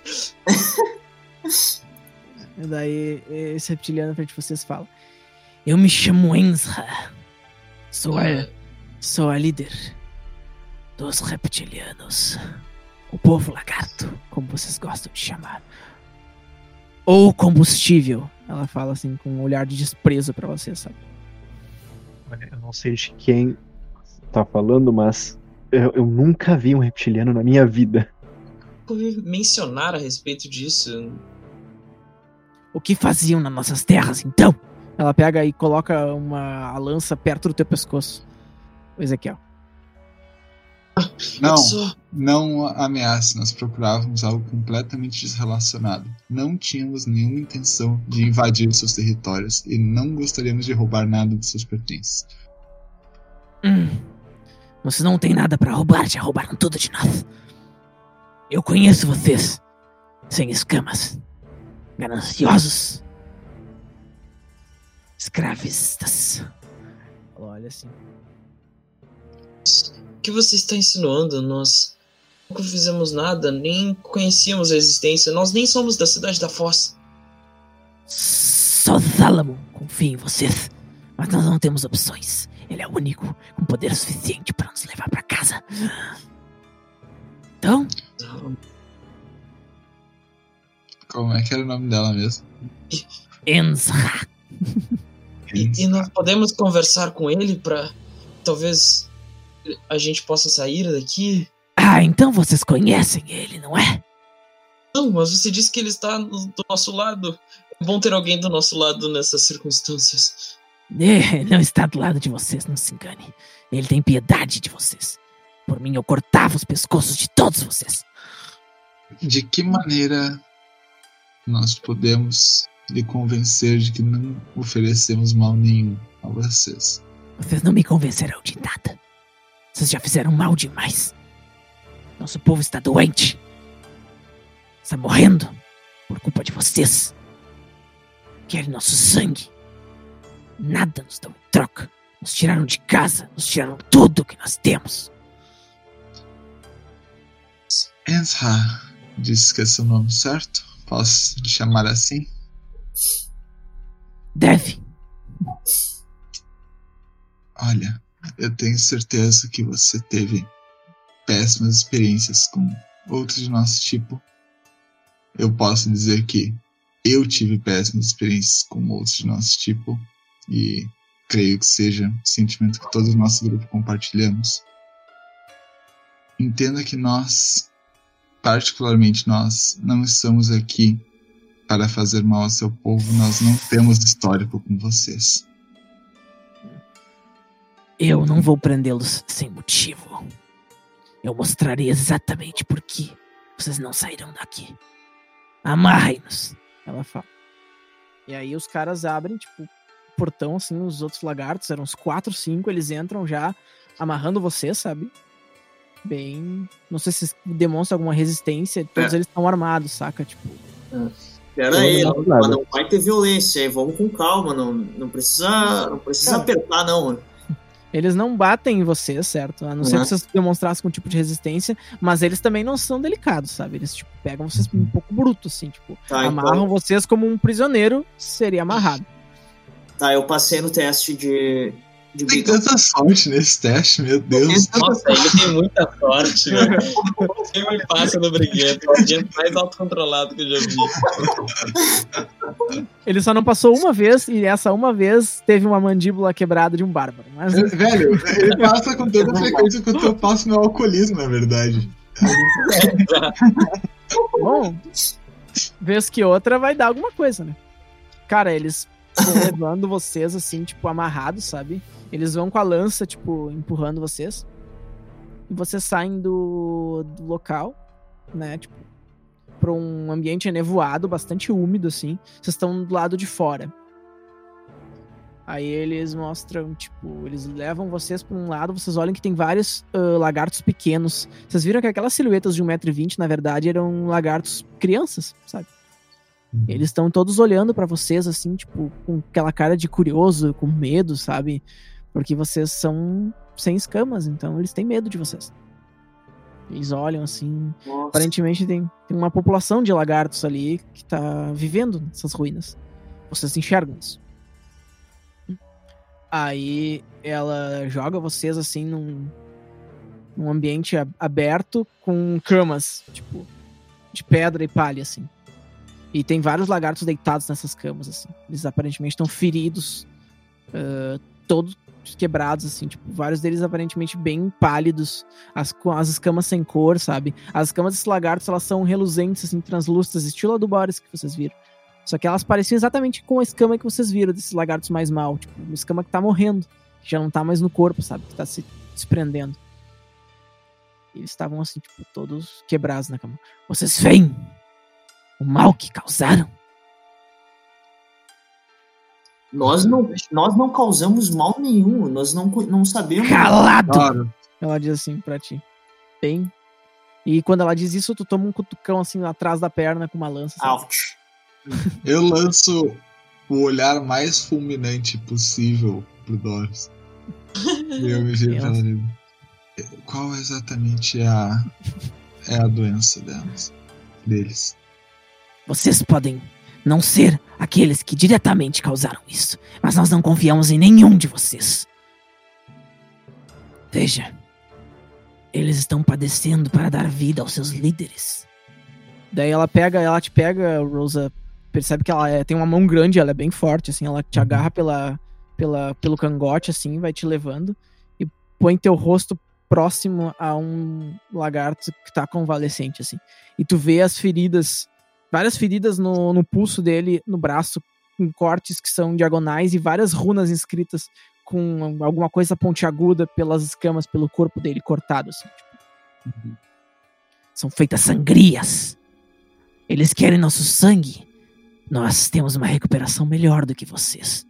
E daí esse reptiliano na frente de vocês fala: Eu me chamo Enza. Sou a, sou a líder dos reptilianos. O povo lagarto, como vocês gostam de chamar. Ou combustível. Ela fala assim com um olhar de desprezo pra vocês, sabe? Eu não sei de quem tá falando, mas eu, eu nunca vi um reptiliano na minha vida. Ouvi mencionar a respeito disso. O que faziam nas nossas terras, então? Ela pega e coloca uma a lança perto do teu pescoço. O Ezequiel. Não, não ameace. Nós procurávamos algo completamente desrelacionado. Não tínhamos nenhuma intenção de invadir seus territórios e não gostaríamos de roubar nada de seus pertences. Hum. Vocês não têm nada pra roubar, já roubaram tudo de nós. Eu conheço vocês. Sem escamas. Gananciosos. Escravistas. Olha assim. O que você está insinuando? Nós nunca fizemos nada, nem conhecíamos a existência. Nós nem somos da cidade da Foz. Só Salomon confia em vocês. Mas nós não temos opções. Ele é o único com poder suficiente para nos levar pra casa. Então, Como é que era o nome dela mesmo? Enzra. E, e nós podemos conversar com ele para talvez a gente possa sair daqui. Ah, então vocês conhecem ele, não é? Não, mas você disse que ele está do nosso lado. É bom ter alguém do nosso lado nessas circunstâncias. É, Ele não está do lado de vocês, não se engane. Ele tem piedade de vocês. Por mim, eu cortava os pescoços de todos vocês. De que maneira nós podemos lhe convencer de que não oferecemos mal nenhum a vocês? Vocês não me convencerão de nada. Vocês já fizeram mal demais. Nosso povo está doente. Está morrendo por culpa de vocês. Querem nosso sangue. Nada nos dão em troca. Nos tiraram de casa, nos tiraram tudo que nós temos. Enzra, disse que é seu nome certo? Posso lhe chamar assim? Deve. Olha, eu tenho certeza que você teve péssimas experiências com outros de nosso tipo. Eu posso dizer que eu tive péssimas experiências com outros de nosso tipo e creio que seja um sentimento que todo o nosso grupo compartilhamos. Entenda que nós, particularmente nós, não estamos aqui para fazer mal ao seu povo, nós não temos histórico com vocês. Eu não vou prendê-los sem motivo. Eu mostrarei exatamente por que vocês não sairão daqui. Amarrem-nos. Ela fala. E aí os caras abrem, tipo, o portão, assim, os outros lagartos, eram uns quatro, cinco, eles entram já amarrando vocês, sabe? Bem. Não sei se demonstra alguma resistência. Todos eles estão armados, saca? Tipo. Pera aí, Não, não, vai ter violência aí, vamos com calma, não, não precisa, não precisa Cara. apertar não. Eles não batem em vocês, certo? A não ser Uhum. que vocês demonstrassem algum tipo de resistência, mas eles também não são delicados, sabe? Eles, tipo, pegam vocês um pouco bruto, assim, tipo, Tá, amarram então, vocês como um prisioneiro seria amarrado. tá, eu passei no teste de, de Tem beat. tanta sorte nesse teste, meu Deus. Nossa, ele tem muita sorte, velho. Sempre passa no briguento. É o gente mais autocontrolado que eu já vi. Ele só não passou uma vez, e essa uma vez teve uma mandíbula quebrada de um bárbaro. Mas Velho, ele passa com tanta frequência quanto eu passo meu alcoolismo, na verdade. bom, vez que outra vai dar alguma coisa, né? Cara, eles levando vocês, assim, tipo, amarrados, sabe? Eles vão com a lança, tipo, empurrando vocês. E vocês saem do, do local, né? Tipo, pra um ambiente nevoado, bastante úmido, assim. Vocês estão do lado de fora. Aí eles mostram, tipo, eles levam vocês pra um lado, vocês olham que tem vários ah, lagartos pequenos. Vocês viram que aquelas silhuetas de 1,20m, na verdade, eram lagartos crianças, sabe? Eles estão todos olhando pra vocês, assim, tipo, com aquela cara de curioso, com medo, sabe? Porque vocês são sem escamas, então eles têm medo de vocês. Eles olham assim. Nossa, Aparentemente tem, tem uma população de lagartos ali que tá vivendo nessas ruínas. Vocês enxergam isso. Aí ela joga vocês assim num, num ambiente aberto com camas, tipo, de pedra e palha, assim. E tem vários lagartos deitados nessas camas, assim. Eles aparentemente estão feridos, ah, todos quebrados, assim, tipo, vários deles aparentemente bem pálidos, as, com as escamas sem cor, sabe? As escamas desses lagartos, elas são reluzentes, assim, translúcidas, estilo a do Boris que vocês viram. Só que elas pareciam exatamente com a escama que vocês viram desses lagartos mais mal, tipo, uma escama que tá morrendo, que já não tá mais no corpo, sabe? Que tá se desprendendo. Eles estavam assim, tipo, todos quebrados na cama. Vocês veem o mal que causaram? Nós não, nós não causamos mal nenhum, nós não, não sabemos. Calado! Claro. Ela diz assim pra ti. Bem. E quando ela diz isso, tu toma um cutucão assim atrás da perna com uma lança. Ouch. Eu lanço o olhar mais fulminante possível pro Doris. E eu me digo, Qual exatamente é a, é a doença delas, deles? Vocês podem não ser aqueles que diretamente causaram isso, mas nós não confiamos em nenhum de vocês. Veja, eles estão padecendo para dar vida aos seus líderes. Daí ela pega, ela te pega, Rosa, percebe que ela é- tem uma mão grande, ela é bem forte, assim, ela te agarra pela, pela, pelo cangote, assim, vai te levando e põe teu rosto próximo a um lagarto que tá convalescente, assim. E tu vê as feridas várias feridas no, no pulso dele, no braço, com cortes que são diagonais e várias runas inscritas com alguma coisa pontiaguda pelas escamas, pelo corpo dele cortado. assim, tipo. São feitas sangrias. Eles querem nosso sangue. Nós temos uma recuperação melhor do que vocês.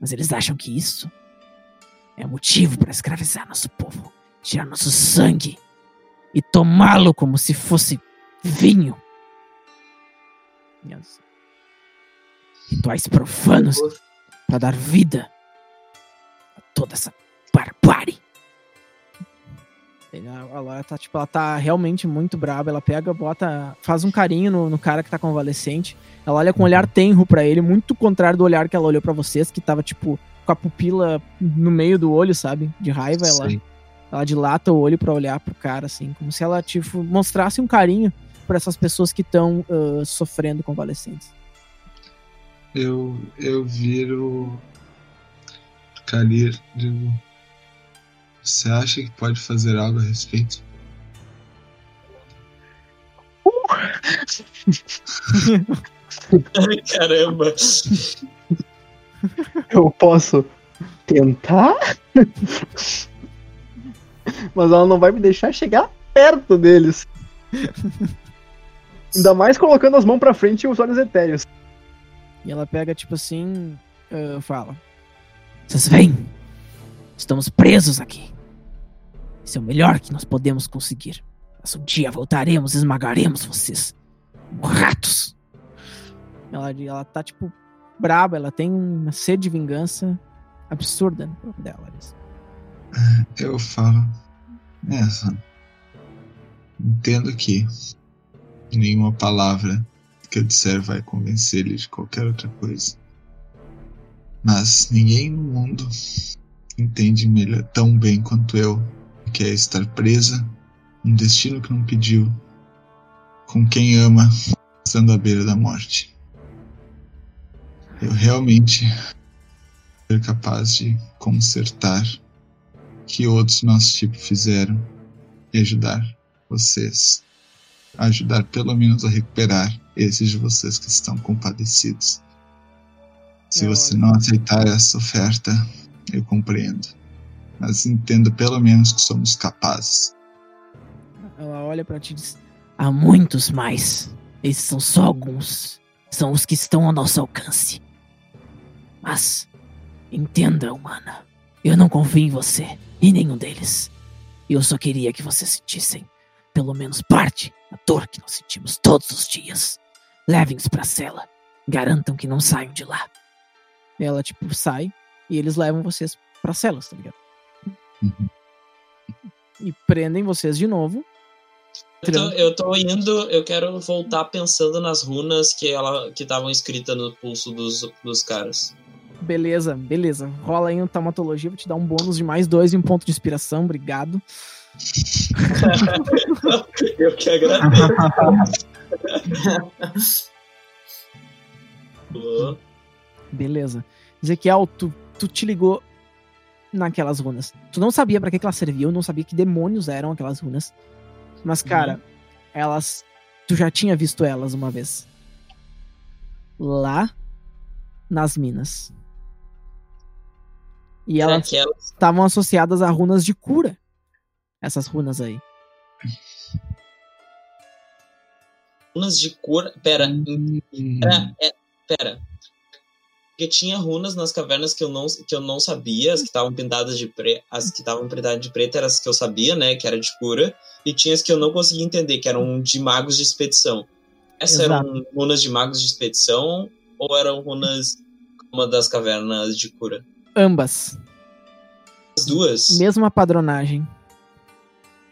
Mas eles acham que isso é motivo para escravizar nosso povo, tirar nosso sangue e tomá-lo como se fosse vinho. Yes. Rituais profanos para dar vida a toda essa barbárie. A Laura tá, tipo, ela tá realmente muito braba. Ela pega, bota, faz um carinho no, no cara que tá convalescente. Ela olha com um olhar tenro pra ele, muito contrário do olhar que ela olhou pra vocês, que tava, tipo, com a pupila no meio do olho, sabe? De raiva. Ela, ela dilata o olho pra olhar pro cara, assim, como se ela, tipo, mostrasse um carinho pra essas pessoas que estão sofrendo convalescentes. Eu, eu viro Kalir digo. Você acha que pode fazer algo a respeito? Ai, caramba. Eu posso tentar, mas ela não vai me deixar chegar perto deles. Ainda mais colocando as mãos pra frente e os olhos etéreos. E ela pega, tipo assim, ah, fala: Vocês veem? Estamos presos aqui. Isso é o melhor que nós podemos conseguir. Mas um dia voltaremos e esmagaremos vocês. como Ratos! Ela, ela tá, tipo, braba, ela tem uma sede de vingança absurda no corpo dela. Alice. Eu falo. Essa. Entendo que nenhuma palavra que eu disser vai convencer ele de qualquer outra coisa. Mas ninguém no mundo entende melhor, tão bem quanto eu o que é estar presa num destino que não pediu, com quem ama, estando à beira da morte. Eu realmente ser capaz de consertar que outros nossos tipos fizeram e ajudar vocês. Ajudar pelo menos a recuperar esses de vocês que estão compadecidos. Se É, você olha. não aceitar essa oferta, eu compreendo. Mas entenda pelo menos que somos capazes. Ela olha pra ti e diz: Há muitos mais. Esses são só alguns. São os que estão ao nosso alcance. Mas, entenda, humana. Eu não confio em você e nenhum deles. Eu só queria que vocês sentissem pelo menos parte da dor que nós sentimos todos os dias. Levem-os pra cela. Garantam que não saiam de lá. Ela, tipo, sai e eles levam vocês pra celas, tá ligado? Uhum. E prendem vocês de novo. Eu tô, eu tô indo, eu quero voltar pensando nas runas que ela que estavam escritas no pulso dos, dos caras. Beleza, beleza. Rola aí um taumatologia, vou te dar um bônus de mais dois e um ponto de inspiração, obrigado. Eu que agradeço. Beleza. Ezequiel, tu, tu te ligou naquelas runas. Tu não sabia pra que, que elas serviam, não sabia que demônios eram aquelas runas. Mas, cara, elas. Tu já tinha visto elas uma vez. Lá nas minas. E É elas estavam associadas a runas de cura. Essas runas aí. Runas de cura. Pera, Hum, Era, é, pera. Porque tinha runas nas cavernas que eu não, que eu não sabia, as que estavam pintadas de preto, as que estavam pintadas de preto eram as que eu sabia, né, que era de cura, e tinha as que eu não conseguia entender, que eram de magos de expedição. Essas Exato. eram runas de magos de expedição ou eram runas como a das cavernas de cura? Ambas. As duas? Mesma padronagem.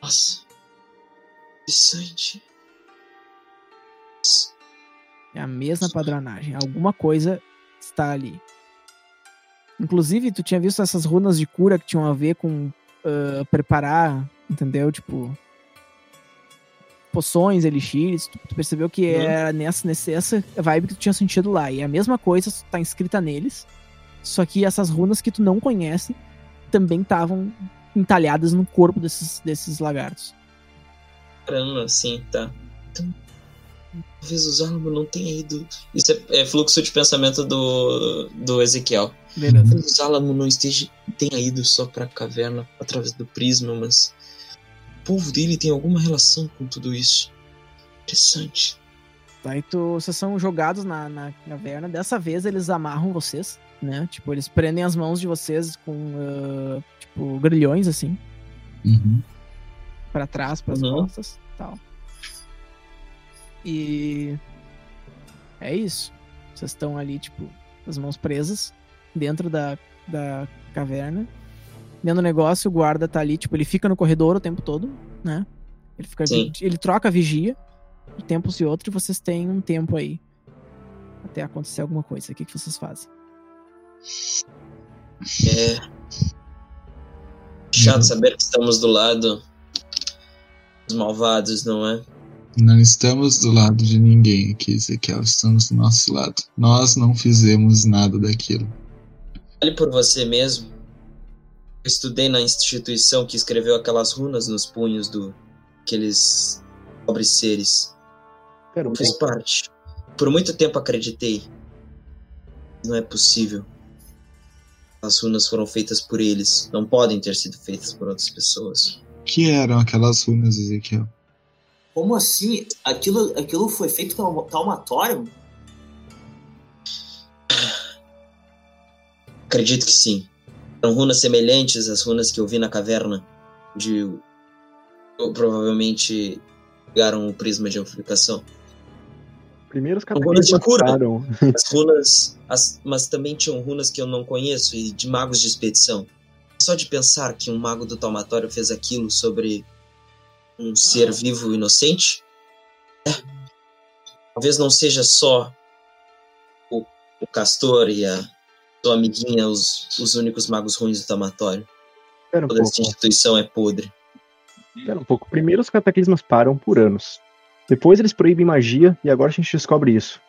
Nossa. Interessante. É a mesma padronagem. Alguma coisa está ali. Inclusive, tu tinha visto essas runas de cura que tinham a ver com ah, preparar, entendeu? Tipo. Poções, elixires. Tu, tu percebeu que Uhum. era nessa, nessa essa vibe que tu tinha sentido lá. E a mesma coisa tá escrita neles. Só que essas runas que tu não conhece também estavam entalhadas no corpo desses, desses lagartos. Caramba, sim, tá. Então, talvez o Zalmo não tenha ido. Isso é, é fluxo de pensamento do, do Ezequiel. Beleza. Talvez o Zalamo não esteja, tenha ido só pra caverna através do prisma, mas o povo dele tem alguma relação com tudo isso. Interessante. Aí tu, vocês são jogados na, na caverna. Dessa vez eles amarram vocês, né? Tipo, eles prendem as mãos de vocês com, ah, tipo, grilhões, assim, Uhum. pra trás, pras Uhum. costas tal. E. É isso. Vocês estão ali, tipo, as mãos presas dentro da, da caverna. Dentro do negócio, o guarda tá ali, tipo, ele fica no corredor o tempo todo, né? Ele fica. Sim. Ele troca a vigia de tempos e outros, e vocês têm um tempo aí até acontecer alguma coisa. O que, que vocês fazem? É. Chato saber que estamos do lado dos malvados, não é? Não estamos do lado de ninguém aqui, Ezequiel. Estamos do nosso lado. Nós não fizemos nada daquilo. Fale por você mesmo. Eu estudei na instituição que escreveu aquelas runas nos punhos do aqueles pobres seres. Pera um Eu fiz parte. Por muito tempo acreditei. Não é possível. As runas foram feitas por eles. Não podem ter sido feitas por outras pessoas. Que eram aquelas runas, Ezequiel? Como assim? Aquilo, aquilo foi feito pelo taumatório? Acredito que sim. Eram runas semelhantes às runas que eu vi na caverna, de eu, provavelmente pegaram o prisma de amplificação. Primeiro os Agora de cura. As runas, as- mas também tinham runas que eu não conheço e de magos de expedição. Só de pensar que um mago do Taumatório fez aquilo sobre um ser vivo inocente, é. talvez não seja só o, o Castor e a sua amiguinha os, os únicos magos ruins do Taumatório. Pera um Toda pouco. essa instituição é podre. Pera um pouco. Primeiro os cataclismas param por anos. Depois eles proíbem magia e agora a gente descobre isso.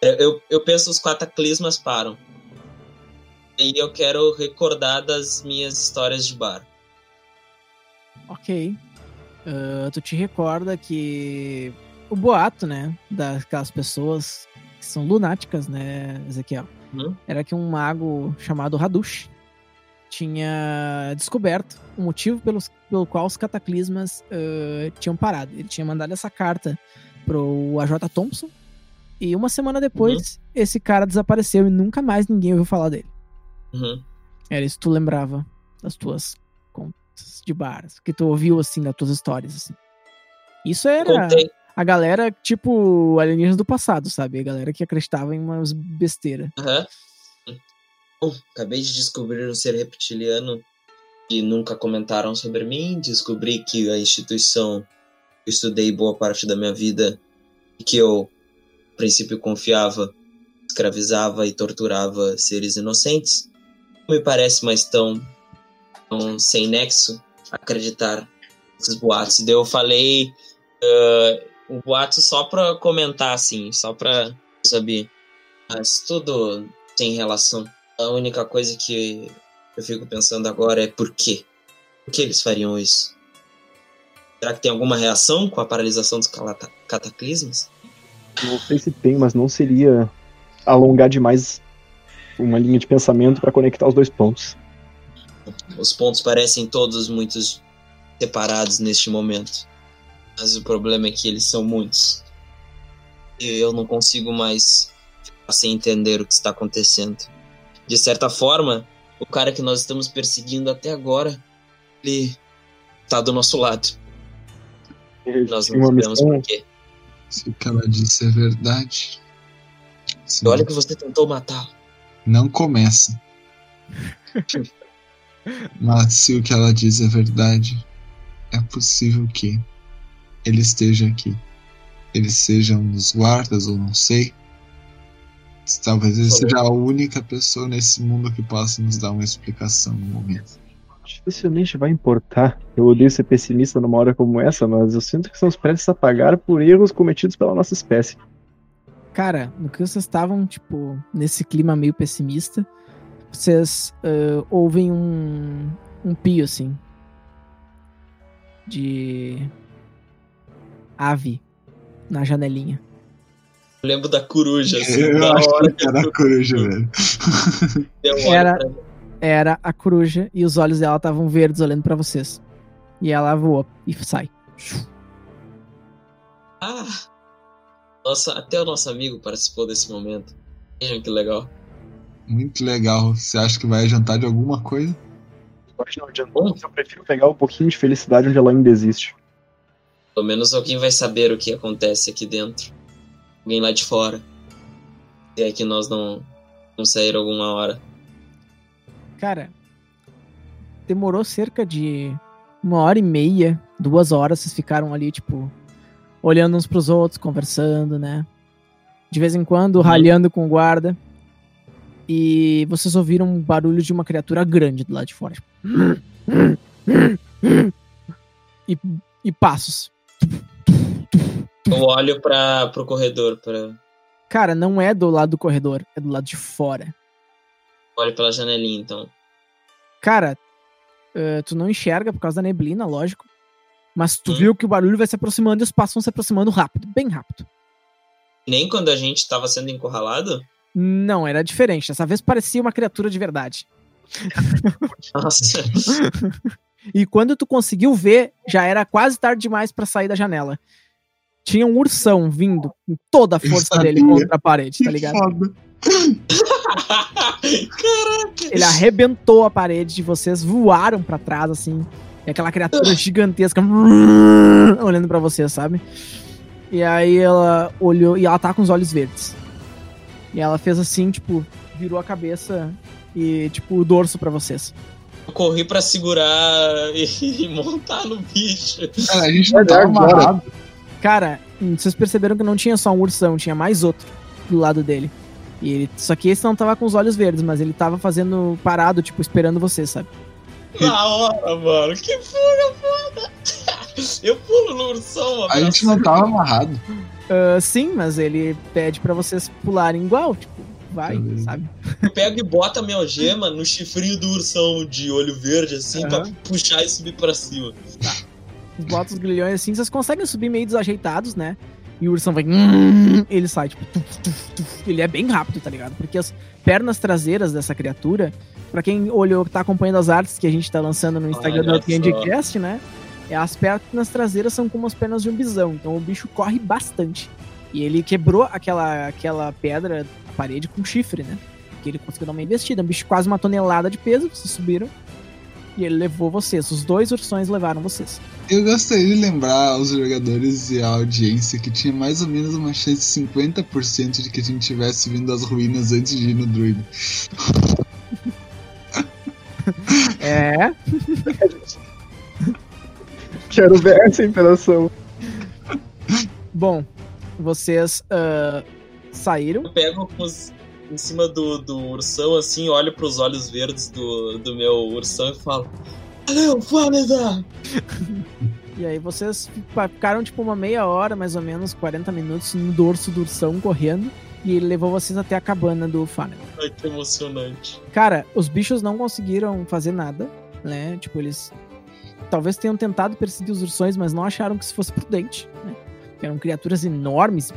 Eu, eu, eu penso os cataclismas param. E eu quero recordar das minhas histórias de bar. Ok. Ah, tu te recorda que o boato, né, daquelas pessoas que são lunáticas, né, Ezequiel? Uhum. Era que um mago chamado Hadush tinha descoberto o motivo pelos, pelo qual os cataclismas ah, tinham parado. Ele tinha mandado essa carta pro AJ Thompson e uma semana depois esse cara desapareceu e nunca mais ninguém ouviu falar dele. Uhum. Era isso que tu lembrava das tuas contas de bar, que tu ouviu, assim, das tuas histórias, assim. Isso era Contei. a galera, tipo, alienígenas do passado, sabe? A galera que acreditava em umas besteiras. Aham. Acabei de descobrir um ser reptiliano que nunca comentaram sobre mim. Descobri que a instituição que eu estudei boa parte da minha vida e que eu, a princípio, confiava, escravizava e torturava seres inocentes. Não me parece mais tão, tão sem nexo acreditar nesses boatos. Daí eu falei ah, um boato só pra comentar, assim, só pra saber. Mas tudo tem relação. A única coisa que eu fico pensando agora é por quê? Por que eles fariam isso? Será que tem alguma reação com a paralisação dos cataclismas? Não sei se tem, mas não seria alongar demais uma linha de pensamento para conectar os dois pontos. Os pontos parecem todos muito separados neste momento. Mas o problema é que eles são muitos. E eu não consigo mais ficar sem entender o que está acontecendo. De certa forma, o cara que nós estamos perseguindo até agora, ele está do nosso lado. Nós Tinha não sabemos por quê. Se o que ela disse é verdade. se E olha que você tentou matar. Não começa. Mas se o que ela diz é verdade, é possível que ele esteja aqui. Ele seja um dos guardas, ou não sei. Talvez ele seja a única pessoa nesse mundo que possa nos dar uma explicação no momento. Dificilmente vai importar. Eu odeio ser pessimista numa hora como essa, mas eu sinto que estamos prestes a pagar por erros cometidos pela nossa espécie. Cara, no que vocês estavam, tipo, nesse clima meio pessimista, vocês ah, ouvem um, um pio, assim, de ave na janelinha. Eu lembro da coruja, assim, Eu da acho hora que era a coruja, velho. Era- Era a coruja e os olhos dela estavam verdes olhando pra vocês. E ela voa e sai. Ah! Nossa, até o nosso amigo participou desse momento. Vejam que legal. Muito legal. Você acha que vai adiantar de alguma coisa? Eu acho que não adiantou, mas eu prefiro pegar um pouquinho de felicidade onde ela ainda existe. Pelo menos alguém vai saber o que acontece aqui dentro. Alguém lá de fora. Se é que nós não vamos sair alguma hora. Cara, demorou cerca de uma hora e meia, duas horas, vocês ficaram ali, tipo, olhando uns pros outros, conversando, né? De vez em quando, ralhando com o guarda. E vocês ouviram um barulho de uma criatura grande do lado de fora. tipo. E, e passos. Eu olho para pro corredor, pra, Cara, não é do lado do corredor, é do lado de fora. olho pela janelinha, então. Cara, eh, tu não enxerga por causa da neblina, lógico. Mas tu Hum. viu que o barulho vai se aproximando e os passos vão se aproximando rápido, bem rápido. Nem quando a gente tava sendo encurralado? Não, era diferente. Dessa vez parecia uma criatura de verdade. Nossa. E quando tu conseguiu ver, já era quase tarde demais pra sair da janela. Tinha um ursão vindo com toda a força dele contra a parede, tá ligado? foda. Caraca! Ele arrebentou a parede e vocês voaram pra trás, assim. E aquela criatura gigantesca olhando pra vocês, sabe? E aí ela olhou e ela tá com os olhos verdes. E ela fez assim, tipo, virou a cabeça e, tipo, o dorso pra vocês. Eu corri pra segurar e montar no bicho. Cara, a gente não Olha tava agora. amarrado. Cara, hum, vocês perceberam que não tinha só um ursão, tinha mais outro do lado dele. E ele, só que esse não tava com os olhos verdes, mas ele tava fazendo parado, tipo, esperando vocês, sabe? Na hora, mano. Que fuga foda! Eu pulo no ursão, A gente não tava amarrado. Ah, sim, mas ele pede pra vocês pularem igual, tipo, vai, Beleza. sabe? Eu pego e boto a minha algema no chifrinho do ursão de olho verde, assim, pra Aham. puxar e subir pra cima. Bota os grilhões assim, vocês conseguem subir meio desajeitados, né? E o ursão vai. "Hum", Ele sai, tipo. tuf, tuf, tuf. Ele é bem rápido, tá ligado? Porque as pernas traseiras dessa criatura, pra quem olhou, tá acompanhando as artes que a gente tá lançando no Instagram Olha do Cast, né? É, as pernas traseiras são como as pernas de um bisão. Então o bicho corre bastante. E ele quebrou aquela, aquela pedra, a parede, com chifre, né? Porque ele conseguiu dar uma investida. Um bicho quase uma tonelada de peso, vocês subiram. E ele levou vocês. Os dois ursões levaram vocês. Eu gostaria de lembrar aos jogadores e à audiência que tinha mais ou menos uma chance de 50% de que a gente tivesse vindo das ruínas antes de ir no druida. É. Quero ver essa interação. Bom, vocês ah, saíram. Eu pego os- em cima do, do ursão, assim, olho pros olhos verdes do, do meu ursão e falo: Valeu, Flávia! E aí vocês fi- ficaram tipo uma meia hora, mais ou menos, 40 minutos no dorso do ursão correndo. E ele levou vocês até a cabana do Fanel. Ai, que emocionante. Cara, os bichos não conseguiram fazer nada, né? Tipo, eles talvez tenham tentado perseguir os ursões, mas não acharam que isso fosse prudente, né? Eram criaturas enormes,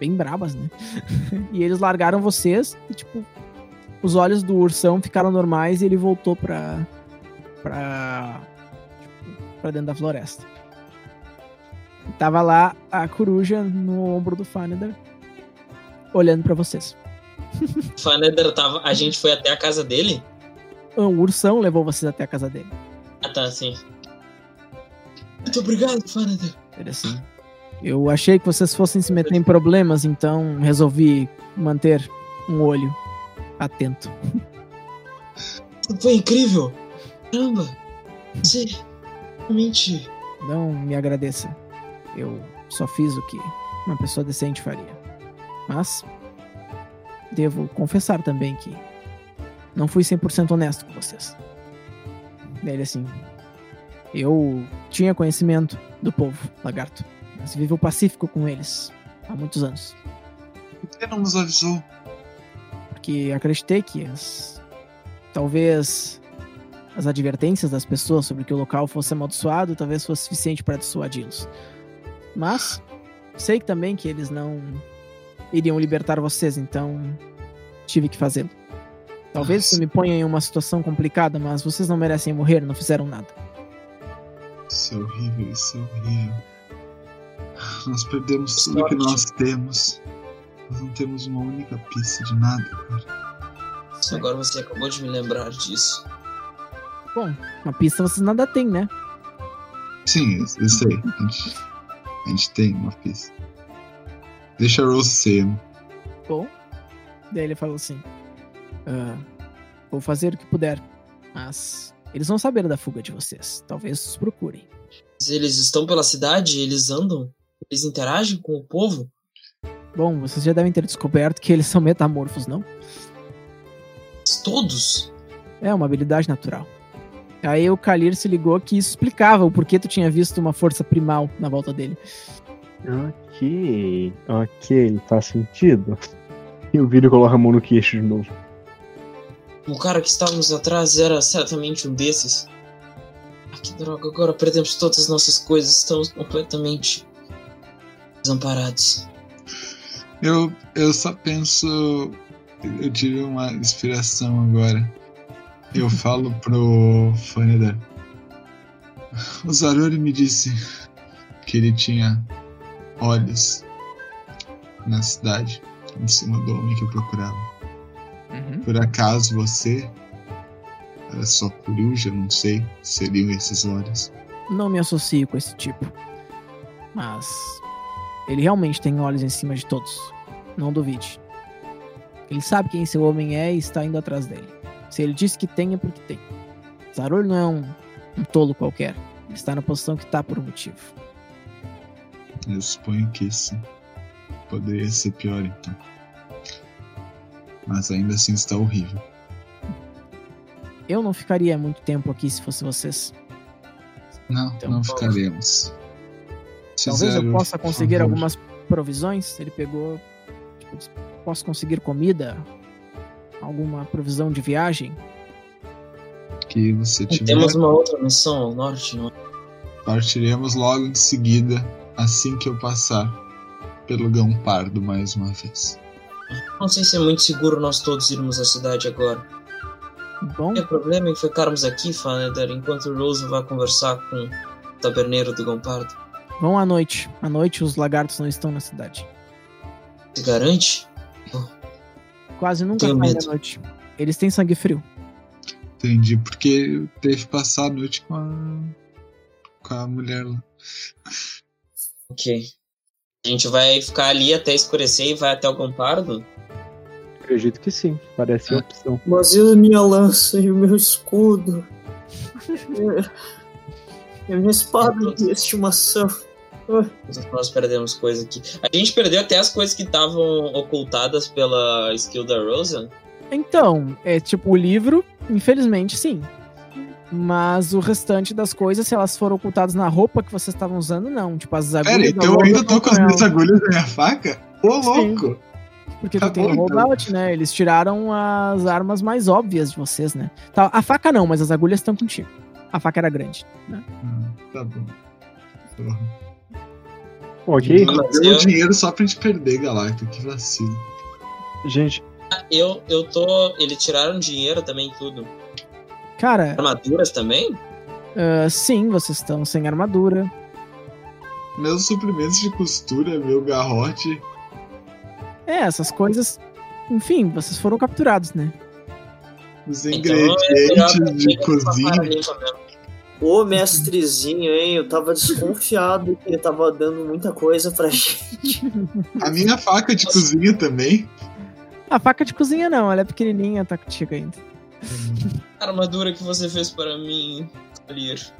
bem brabas, né? e eles largaram vocês e, tipo, os olhos do ursão ficaram normais e ele voltou pra. pra. tipo, pra dentro da floresta. E tava lá a coruja no ombro do Faneder, olhando pra vocês. Faneder tava. A gente foi até a casa dele? O ursão levou vocês até a casa dele. Ah, tá, sim. Muito obrigado, Faneder. Ele assim. Eu achei que vocês fossem se meter em problemas, então resolvi manter um olho atento. Foi incrível. Caramba. Você realmente. Não me agradeça. Eu só fiz o que uma pessoa decente faria. Mas devo confessar também que não fui 100% honesto com vocês. Ele assim, eu tinha conhecimento do povo lagarto, mas vivo pacífico com eles há muitos anos, Por que não nos avisou? porque acreditei que as talvez as advertências das pessoas sobre que o local fosse amaldiçoado talvez fosse suficiente para dissuadi-los. Mas sei que também que eles não iriam libertar vocês, então tive que fazê-lo. Talvez isso me ponha em uma situação complicada, mas vocês não merecem morrer, não fizeram nada. Isso é horrível, isso é horrível. Nós perdemos tudo que nós temos. Nós não temos uma única pista de nada, cara. Agora você acabou de me lembrar disso. Bom, uma pista vocês nada têm, né? Sim, eu, sei. A gente, a gente tem uma pista. Deixa a Rose ser. Bom. Daí ele falou assim: "Ah, Vou fazer o que puder, mas eles vão saber da fuga de vocês. Talvez os procurem. Mas Eles estão pela cidade, eles andam, eles interagem com o povo. Bom, vocês já devem ter descoberto que eles são metamorfos, não? Todos. É uma habilidade natural. Aí o Kalir se ligou que isso explicava o porquê tu tinha visto uma força primal na volta dele. Ok, ok, faz sentido. E o vídeo coloca a mão no queixo de novo. O cara que estávamos atrás era certamente um desses. Ah, que droga, agora perdemos todas as nossas coisas, estamos completamente desamparados. Eu, eu só penso. Eu tive uma inspiração agora. Eu falo pro Faneder. O Zarori me disse que ele tinha olhos na cidade, em cima do homem que eu procurava. Por acaso você era só coruja, não sei, seriam esses olhos. Não me associo com esse tipo. Mas ele realmente tem olhos em cima de todos. Não duvide. Ele sabe quem seu homem é e está indo atrás dele. Se ele disse que tem, é porque tem. Zaror não é um, um tolo qualquer. Ele está na posição que está por um motivo. Eu suponho que sim. Poderia ser pior então. Mas ainda assim está horrível. Eu não ficaria muito tempo aqui se fosse vocês. Não, Então, não ficaremos. Talvez eu possa conseguir favor. algumas provisões. Ele pegou. Tipo, posso conseguir comida? Alguma provisão de viagem? que você tiver. Temos uma outra missão ao norte, não é? Partiremos logo em seguida, assim que eu passar pelo Gão Pardo mais uma vez. Não sei se é muito seguro nós todos irmos à cidade agora. Bom, Não tem problema em ficarmos aqui, Faneder, enquanto o Rose vai conversar com o taberneiro do Gompardo. Vão à noite. À noite os lagartos não estão na cidade. Se garante? Quase nunca Tenho da noite. Eles têm sangue frio. Entendi, porque teve que passar a noite com a. com a mulher lá. Ok. A gente vai ficar ali até escurecer e vai até o Gompardo? Acredito que sim, parece É. a opção. Mas e a minha lança e o meu escudo? E a minha espada de estimação. Nós perdemos coisa aqui. A gente perdeu até as coisas que estavam ocultadas pela skill da Rosa. Então, é tipo o livro, infelizmente sim. Mas o restante das coisas, se elas foram ocultadas na roupa que vocês estavam usando, não. Tipo, as agulhas. Pera, então eu ainda tô com as minhas agulhas na minha faca? Ô, Sim. louco! Porque Tá tu tem o então. holdout, né? Eles tiraram as armas mais óbvias de vocês, né? Tá, a faca não, mas as agulhas estão contigo. A faca era grande. Né? Hum, tá bom. Porra. Ok, Mas Deu eu, dinheiro só pra gente perder, Galacta. Que vacilo. gente, eu, eu tô. Eles tiraram dinheiro também, tudo. Cara, Armaduras também? Ah, sim, vocês estão sem armadura. Meus suprimentos de costura, meu garrote. É, essas coisas. Enfim, vocês foram capturados, né? Os Então, ingredientes pra de cozinha. Ô, mestrezinho, hein? Eu tava desconfiado que ele tava dando muita coisa pra gente. A minha faca de cozinha também. A faca de cozinha não, ela é pequenininha, tá contigo ainda. A armadura que você fez para mim, Alir.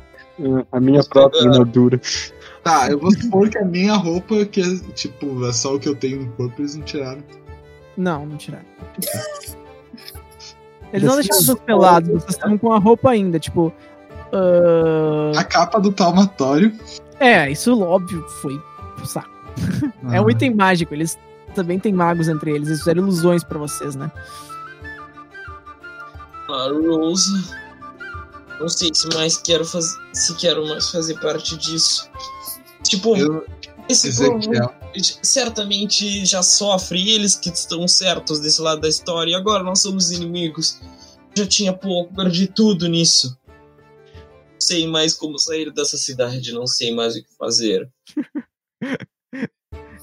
A minha própria armadura. Tá, eu vou supor que a minha roupa, que é tipo, é só o que eu tenho no corpo, eles não tiraram. Não, não tiraram. Eles não deixaram vocês pelados, vocês estão com a roupa ainda, tipo. Ah, A capa do palmatório. É, isso óbvio foi pro saco. É um Ah, item mágico, eles também têm magos entre eles, eles fizeram ilusões pra vocês, né? A Rose. Não sei se mais quero fazer. Se quero mais fazer parte disso. Tipo, Eu, esse povo Ezequiel, certamente já sofre eles que estão certos desse lado da história. E agora nós somos inimigos. Já tinha pouco, perdi tudo nisso. Não sei mais como sair dessa cidade, não sei mais o que fazer.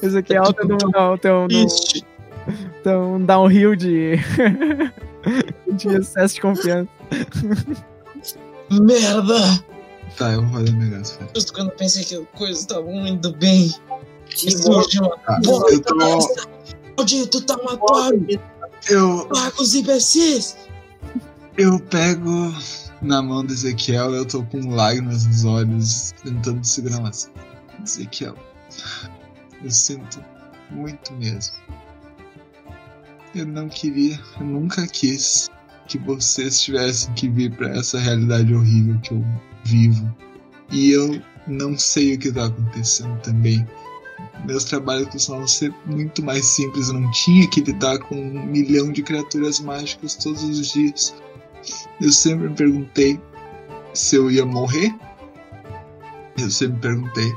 Esse aqui é o teu, não, teu, Triste. teu um downhill de. de excesso de confiança. Merda! Tá, eu vou fazer um negócio. velho. Justo quando eu pensei que as coisas estavam indo bem. Que surge uma Tá, porra eu tô. Maldito tamatório! Eu, Paga os imbecis! eu pego na mão do Ezequiel, eu tô com lágrimas nos olhos, tentando segurar umas. Ezequiel, eu sinto muito mesmo. Eu não queria, eu nunca quis que vocês tivessem que vir pra essa realidade horrível que eu vivo. E eu não sei o que tá acontecendo também. Meus trabalhos costumavam ser muito mais simples, eu não tinha que lidar com um milhão de criaturas mágicas todos os dias. Eu sempre me perguntei se eu ia morrer. Eu sempre me perguntei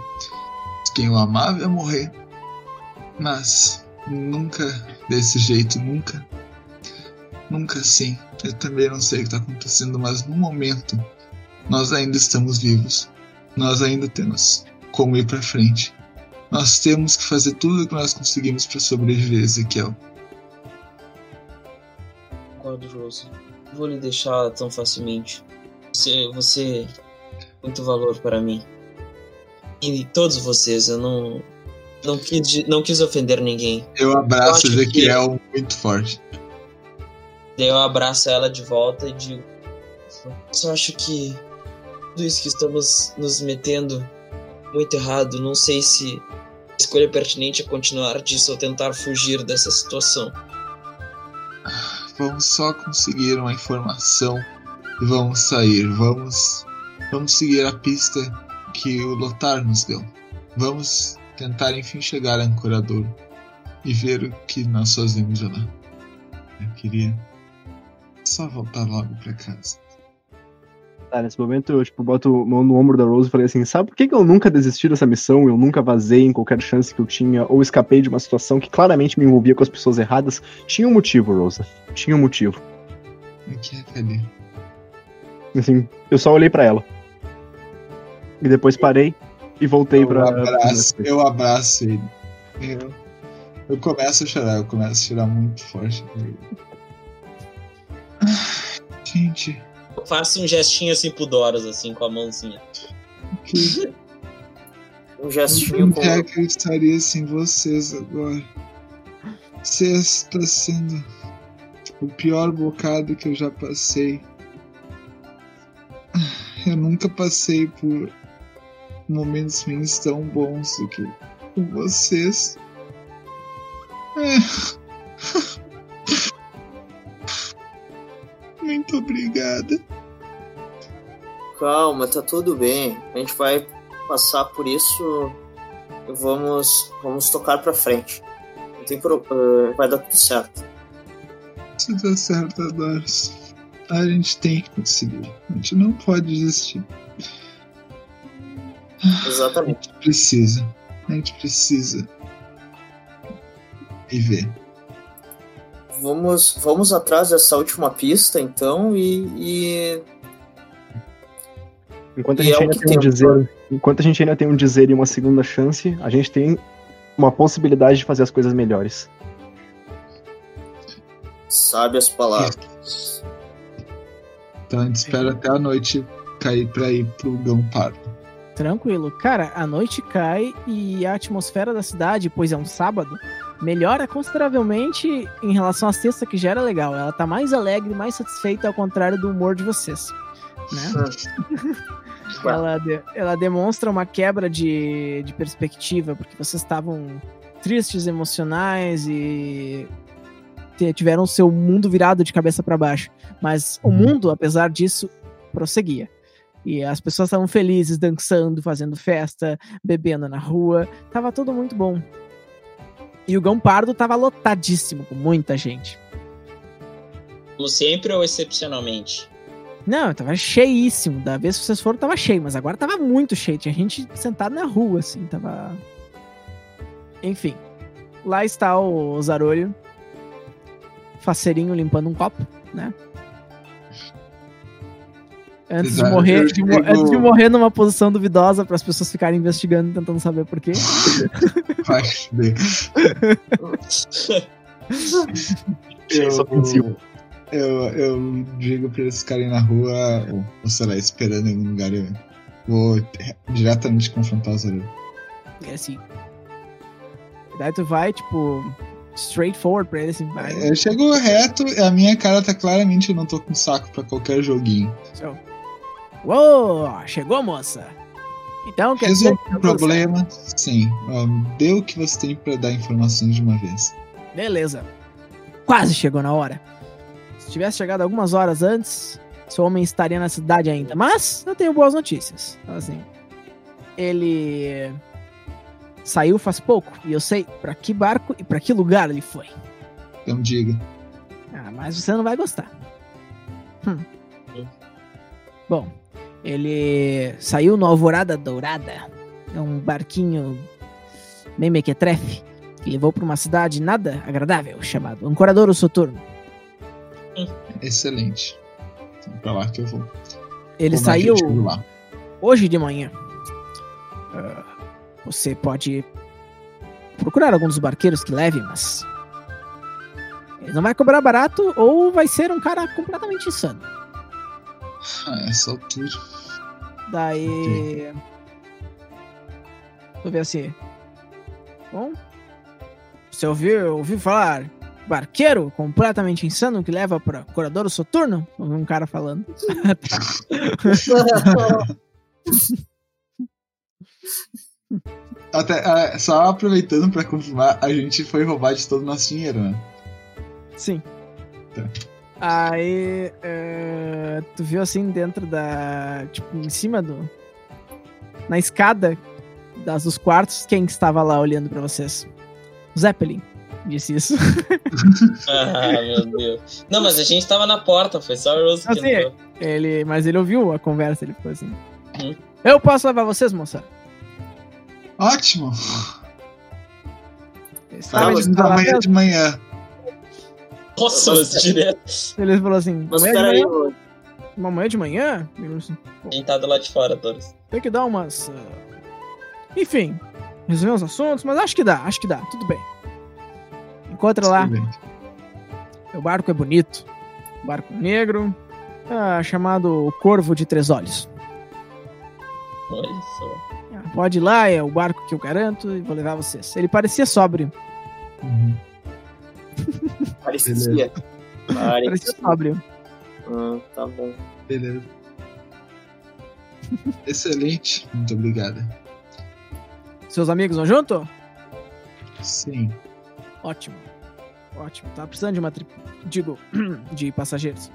se quem eu amava ia morrer. Mas nunca desse jeito, nunca. Nunca assim. Eu também não sei o que está acontecendo, mas no momento nós ainda estamos vivos. Nós ainda temos como ir para frente. Nós temos que fazer tudo o que nós conseguimos para sobreviver, Ezequiel. Concordo, Rose. Não vou lhe deixar tão facilmente. Você, você muito valor para mim. E todos vocês, eu não. Não quis, não quis ofender ninguém. Eu Eu abraço que- Ezequiel muito forte. Daí eu abraço ela de volta e digo: Só acho que tudo isso que estamos nos metendo muito errado. Não sei se a escolha pertinente é continuar disso ou tentar fugir dessa situação. Vamos só conseguir uma informação e vamos sair. Vamos, vamos seguir a pista que o Lotar nos deu. Vamos tentar enfim chegar a Ancorador e ver o que nós fazemos lá. Eu queria só voltar logo pra casa. Tá, nesse momento eu, tipo, boto a mão no ombro da Rose e falei assim, sabe por que, que eu nunca desisti dessa missão? Eu nunca vazei em qualquer chance que eu tinha, ou escapei de uma situação que claramente me envolvia com as pessoas erradas? Tinha um motivo, Rosa. Tinha um motivo. Aqui é cadê? Assim, eu só olhei pra ela. E depois parei e voltei Eu pra. abraço, eu abraço ele. Eu, eu começo a chorar, eu começo a chorar muito forte. Ah, Gente, faço um gestinho assim pudoros, assim, com a mãozinha. que Um gestinho com. É que eu estaria sem vocês agora? Vocês está sendo o pior bocado que eu já passei. Eu nunca passei por momentos ruins tão bons do que com vocês. É. Muito obrigada. Calma, tá tudo bem. A gente vai passar por isso e vamos, vamos tocar pra frente. Não tem pro... eh, vai dar tudo certo. Se der certo, Adonis. A gente tem que conseguir. A gente não pode desistir. A Exatamente. gente precisa. A gente precisa viver. Vamos, vamos atrás dessa última pista, então, e, e Enquanto a E gente é ainda tem um dizer, enquanto a gente ainda tem um dizer e uma segunda chance, a gente tem uma possibilidade de fazer as coisas melhores. Sabe as palavras. Então a gente espera até a noite cair pra ir pro Gão Pardo. Tranquilo. Cara, a noite cai e a atmosfera da cidade, pois é um sábado, melhora consideravelmente em relação à sexta, que já era legal. Ela tá mais alegre, mais satisfeita, ao contrário do humor de vocês. Né? ela, de- ela demonstra uma quebra de, de perspectiva, porque vocês estavam tristes, emocionais e tiveram seu mundo virado de cabeça para baixo. Mas o mundo, apesar disso, prosseguia. E as pessoas estavam felizes, dançando, fazendo festa, bebendo na rua. Tava tudo muito bom. E o Gão Pardo tava lotadíssimo, com muita gente. Como sempre ou excepcionalmente? Não, tava cheíssimo. Da vez que vocês foram, tava cheio, mas agora tava muito cheio. Tinha gente sentada na rua, assim, tava. Enfim. Lá está o Zarolho. Faceirinho limpando um copo, né? Antes de, morrer, Eu de antes de morrer numa posição duvidosa para as pessoas ficarem investigando, tentando saber por quê. Ofensivo. eu, eu digo pra eles ficarem na rua, ou, ou sei lá, esperando em algum lugar. Eu vou diretamente confrontar os Zarulho. É assim. Daí tu vai, tipo, straightforward pra ele, assim, vai. Eu chego reto e a minha cara tá claramente eu não tô com saco pra qualquer joguinho. Então, Uou, chegou, moça. Então, quer dizer... Resolve o problema, sim. Um, dê o que você tem pra dar informações de uma vez. Beleza. Quase chegou na hora. Se tivesse chegado algumas horas antes, seu homem estaria na cidade ainda. Mas eu tenho boas notícias. Assim, ele saiu faz pouco e eu sei pra que barco e pra que lugar ele foi. Então diga. Ah, mas você não vai gostar. Hum. Bom, ele saiu no Alvorada Dourada. É um barquinho bem mequetrefe que levou para uma cidade nada agradável chamado Ancoradouro Soturno. Excelente. Então pra lá que eu vou. Ele Como saiu hoje de manhã. Ah, você pode procurar algum dos barqueiros que leve, mas ele não vai cobrar barato ou vai ser um cara completamente insano. Ah, essa altura. Daí. Deixa eu ver assim. Bom. Você ouviu, ouviu falar barqueiro completamente insano que leva pra Coradouro Soturno? Ouvi um cara falando. Até, ah, só aproveitando pra confirmar, a gente foi roubar de todo o nosso dinheiro, né? Sim. Tá. Aí. é, tu viu assim dentro da. Tipo, em cima do. Na escada das, dos quartos, quem estava lá olhando pra vocês? Zeppelin. Disse isso. Ah, meu Deus. Não, mas a gente tava na porta, foi só o Rose que Assim, entrou. Ele, mas ele ouviu a conversa, ele ficou assim. Hum. Eu posso levar vocês, moça? Ótimo! Sabem mas de de manhã. Nossa, mas direto. Ele falou assim, Mas de peraí, manhã? Uma manhã de manhã? Assim, Quem tá do lado de fora, Torres? tem que dar umas... ah, Enfim, resolver uns assuntos, mas acho que dá, acho que dá, tudo bem. Encontra lá, o barco é bonito. Barco negro, ah, chamado Corvo de Três Olhos. Olha só. Ah, Pode ir lá, é o barco que eu garanto e vou levar vocês. Ele parecia sóbrio, Uhum. parecia. parecia Parecia. sóbrio. Ah, tá bom. Beleza. Excelente. Muito obrigada. Seus amigos vão junto? Sim. Ótimo. Ótimo. Tá precisando de uma tri... Digo, de passageiros.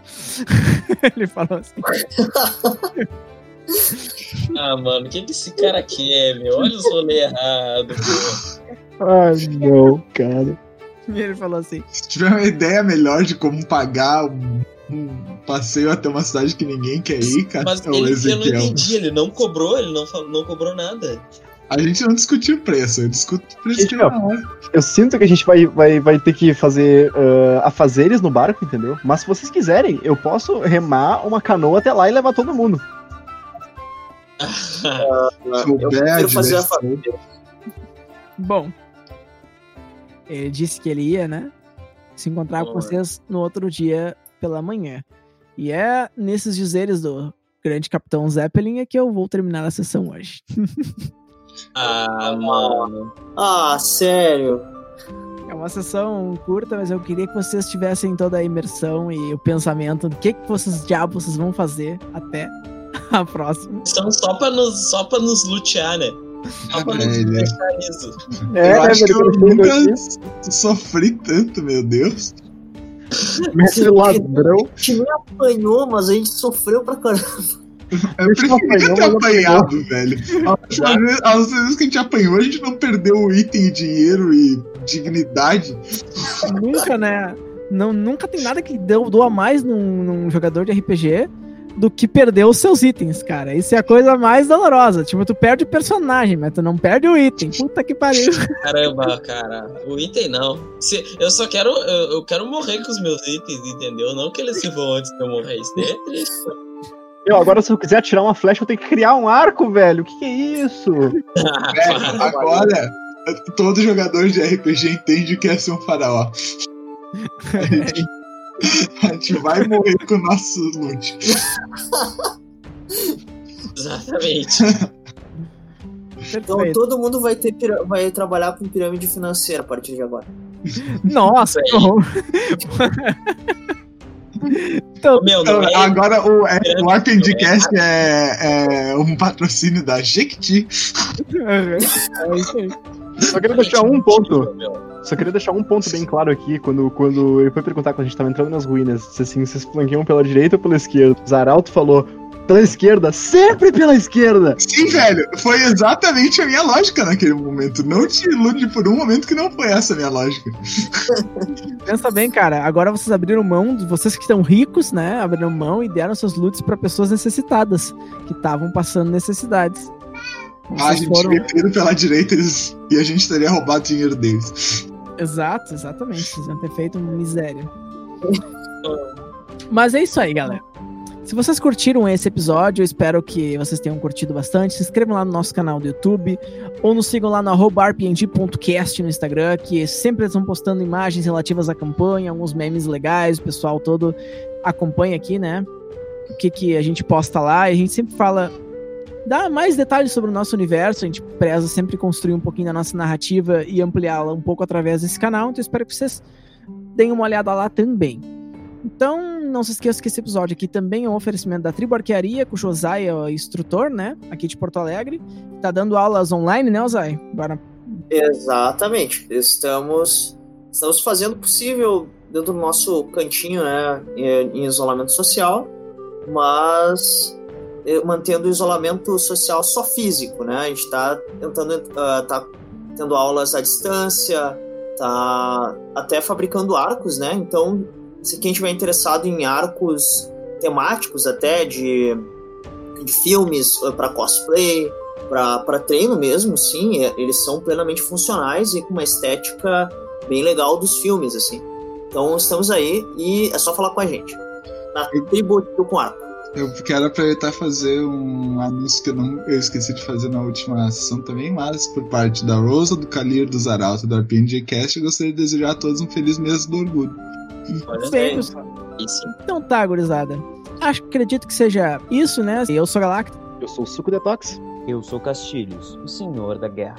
Ele falou assim. Ah, mano, o que, que esse cara quer, meu? Olha os rolês errados, pô. Ai, não, cara. E ele falou assim. Se tiver uma ideia melhor de como pagar um, um passeio até uma cidade que ninguém quer ir, cara, Mas é ele, eu não entendi, ele não cobrou, ele não, falou- não cobrou nada. A gente não discutiu preço, eu discuto o preço na hora. Eu sinto que a gente vai, vai, vai ter que fazer ah, afazeres no barco, entendeu? Mas se vocês quiserem, eu posso remar uma canoa até lá e levar todo mundo. O eu bad, prefiro fazer a família. Bom, ele disse que ele ia, né? Se encontrar com Boa. vocês no outro dia pela manhã. E é nesses dizeres do grande capitão Zeppelin é que eu vou terminar a sessão hoje. Ah, mano. Ah, sério. É uma sessão curta, mas eu queria que vocês tivessem toda a imersão e o pensamento do que, que vocês diabos vocês vão fazer até a próxima. São só pra nos, só pra nos lutear, né? Só pra nos É, né? É, eu né, acho que eu nunca sofri tanto, meu Deus. Mestre ladrão. A gente nem apanhou, mas a gente sofreu pra caramba. Eu apanhou, ter apanhado, velho. As vezes- As vezes que a gente apanhou, a gente não perdeu o item, dinheiro e dignidade. nunca, né? Não, nunca tem nada que deu, doa mais num, num jogador de RPG do que perder os seus itens, cara. Isso é a coisa mais dolorosa. Tipo, tu perde o personagem, mas tu não perde o item. Puta que pariu. Caramba, cara. O item não. Se, eu só quero. Eu, eu quero morrer com os meus itens, entendeu? Não que eles se vão antes de eu morrer. Isso daí é triste. Eu, agora, se eu quiser atirar uma flecha, eu tenho que criar um arco, velho. O que, que é isso? Velho, agora, todo jogador de RPG entende o que é ser um faraó. A gente, vai morrer com o nosso loot. Exatamente. Então Perfeito. todo mundo vai ter pira- vai trabalhar com pirâmide financeira a partir de agora. Nossa, que horror. então, Meu, não é. Agora o, é, o Arpendcast é, é um patrocínio da Jequiti. é isso aí. Só queria deixar um ponto. Só queria deixar um ponto bem claro aqui, quando, quando ele foi perguntar quando a gente tava entrando nas ruínas, se assim, vocês flanqueiam pela direita ou pela esquerda. Zaralto falou, pela esquerda, sempre pela esquerda! Sim, velho, foi exatamente a minha lógica naquele momento. Não te ilude por um momento que não foi essa a minha lógica. Pensa bem, cara. Agora vocês abriram mão, vocês que estão ricos, né? Abriram mão e deram seus loots pra pessoas necessitadas, que estavam passando necessidades. A Vocês gente foram- teria ido pela direita eles- e a gente teria roubado o dinheiro deles. Exato, exatamente. Vocês iam ter feito uma miséria. Mas é isso aí, galera. Se vocês curtiram esse episódio, eu espero que vocês tenham curtido bastante. Se inscrevam lá no nosso canal do YouTube ou nos sigam lá no arroba rpng.cast no Instagram, que sempre estão postando imagens relativas à campanha, alguns memes legais, o pessoal todo acompanha aqui, né? O que, que a gente posta lá. E a gente sempre fala. Dá mais detalhes sobre o nosso universo, a gente preza sempre construir um pouquinho da nossa narrativa e ampliá-la um pouco através desse canal, então espero que vocês deem uma olhada lá também. Então, não se esqueça que esse episódio aqui também é um oferecimento da Tribo Arquearia, com o Josai é o instrutor, né? Aqui de Porto Alegre. Tá dando aulas online, né, Josai? Agora, Exatamente. Estamos, estamos fazendo o possível dentro do nosso cantinho, né, em, isolamento social, mas mantendo o isolamento social só físico, né? A gente está tentando, ah, tá tendo aulas à distância, tá até fabricando arcos, né? Então, se quem tiver interessado em arcos temáticos até de, de filmes para cosplay, para treino mesmo, sim, é- eles são plenamente funcionais e com uma estética bem legal dos filmes, assim. Então estamos aí e é só falar com a gente. Na tribo Tio com arco. Eu quero aproveitar e fazer um anúncio que eu, não, eu esqueci de fazer na última sessão também, mas por parte da Rosa, do Calir, do Zaralto e do RPGcast, eu gostaria de desejar a todos um feliz mês do orgulho. Isso. Então tá, gurizada. Acho, acredito que seja isso, né? Eu sou Galacta. Eu sou o Suco Detox. Eu sou Castilhos, o senhor da guerra.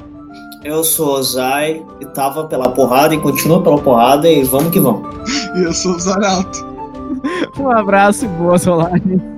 Eu sou Ozai e tava pela porrada e continua pela porrada e vamos que vamos. E eu sou o Zaralto. Um abraço e boa, Solane.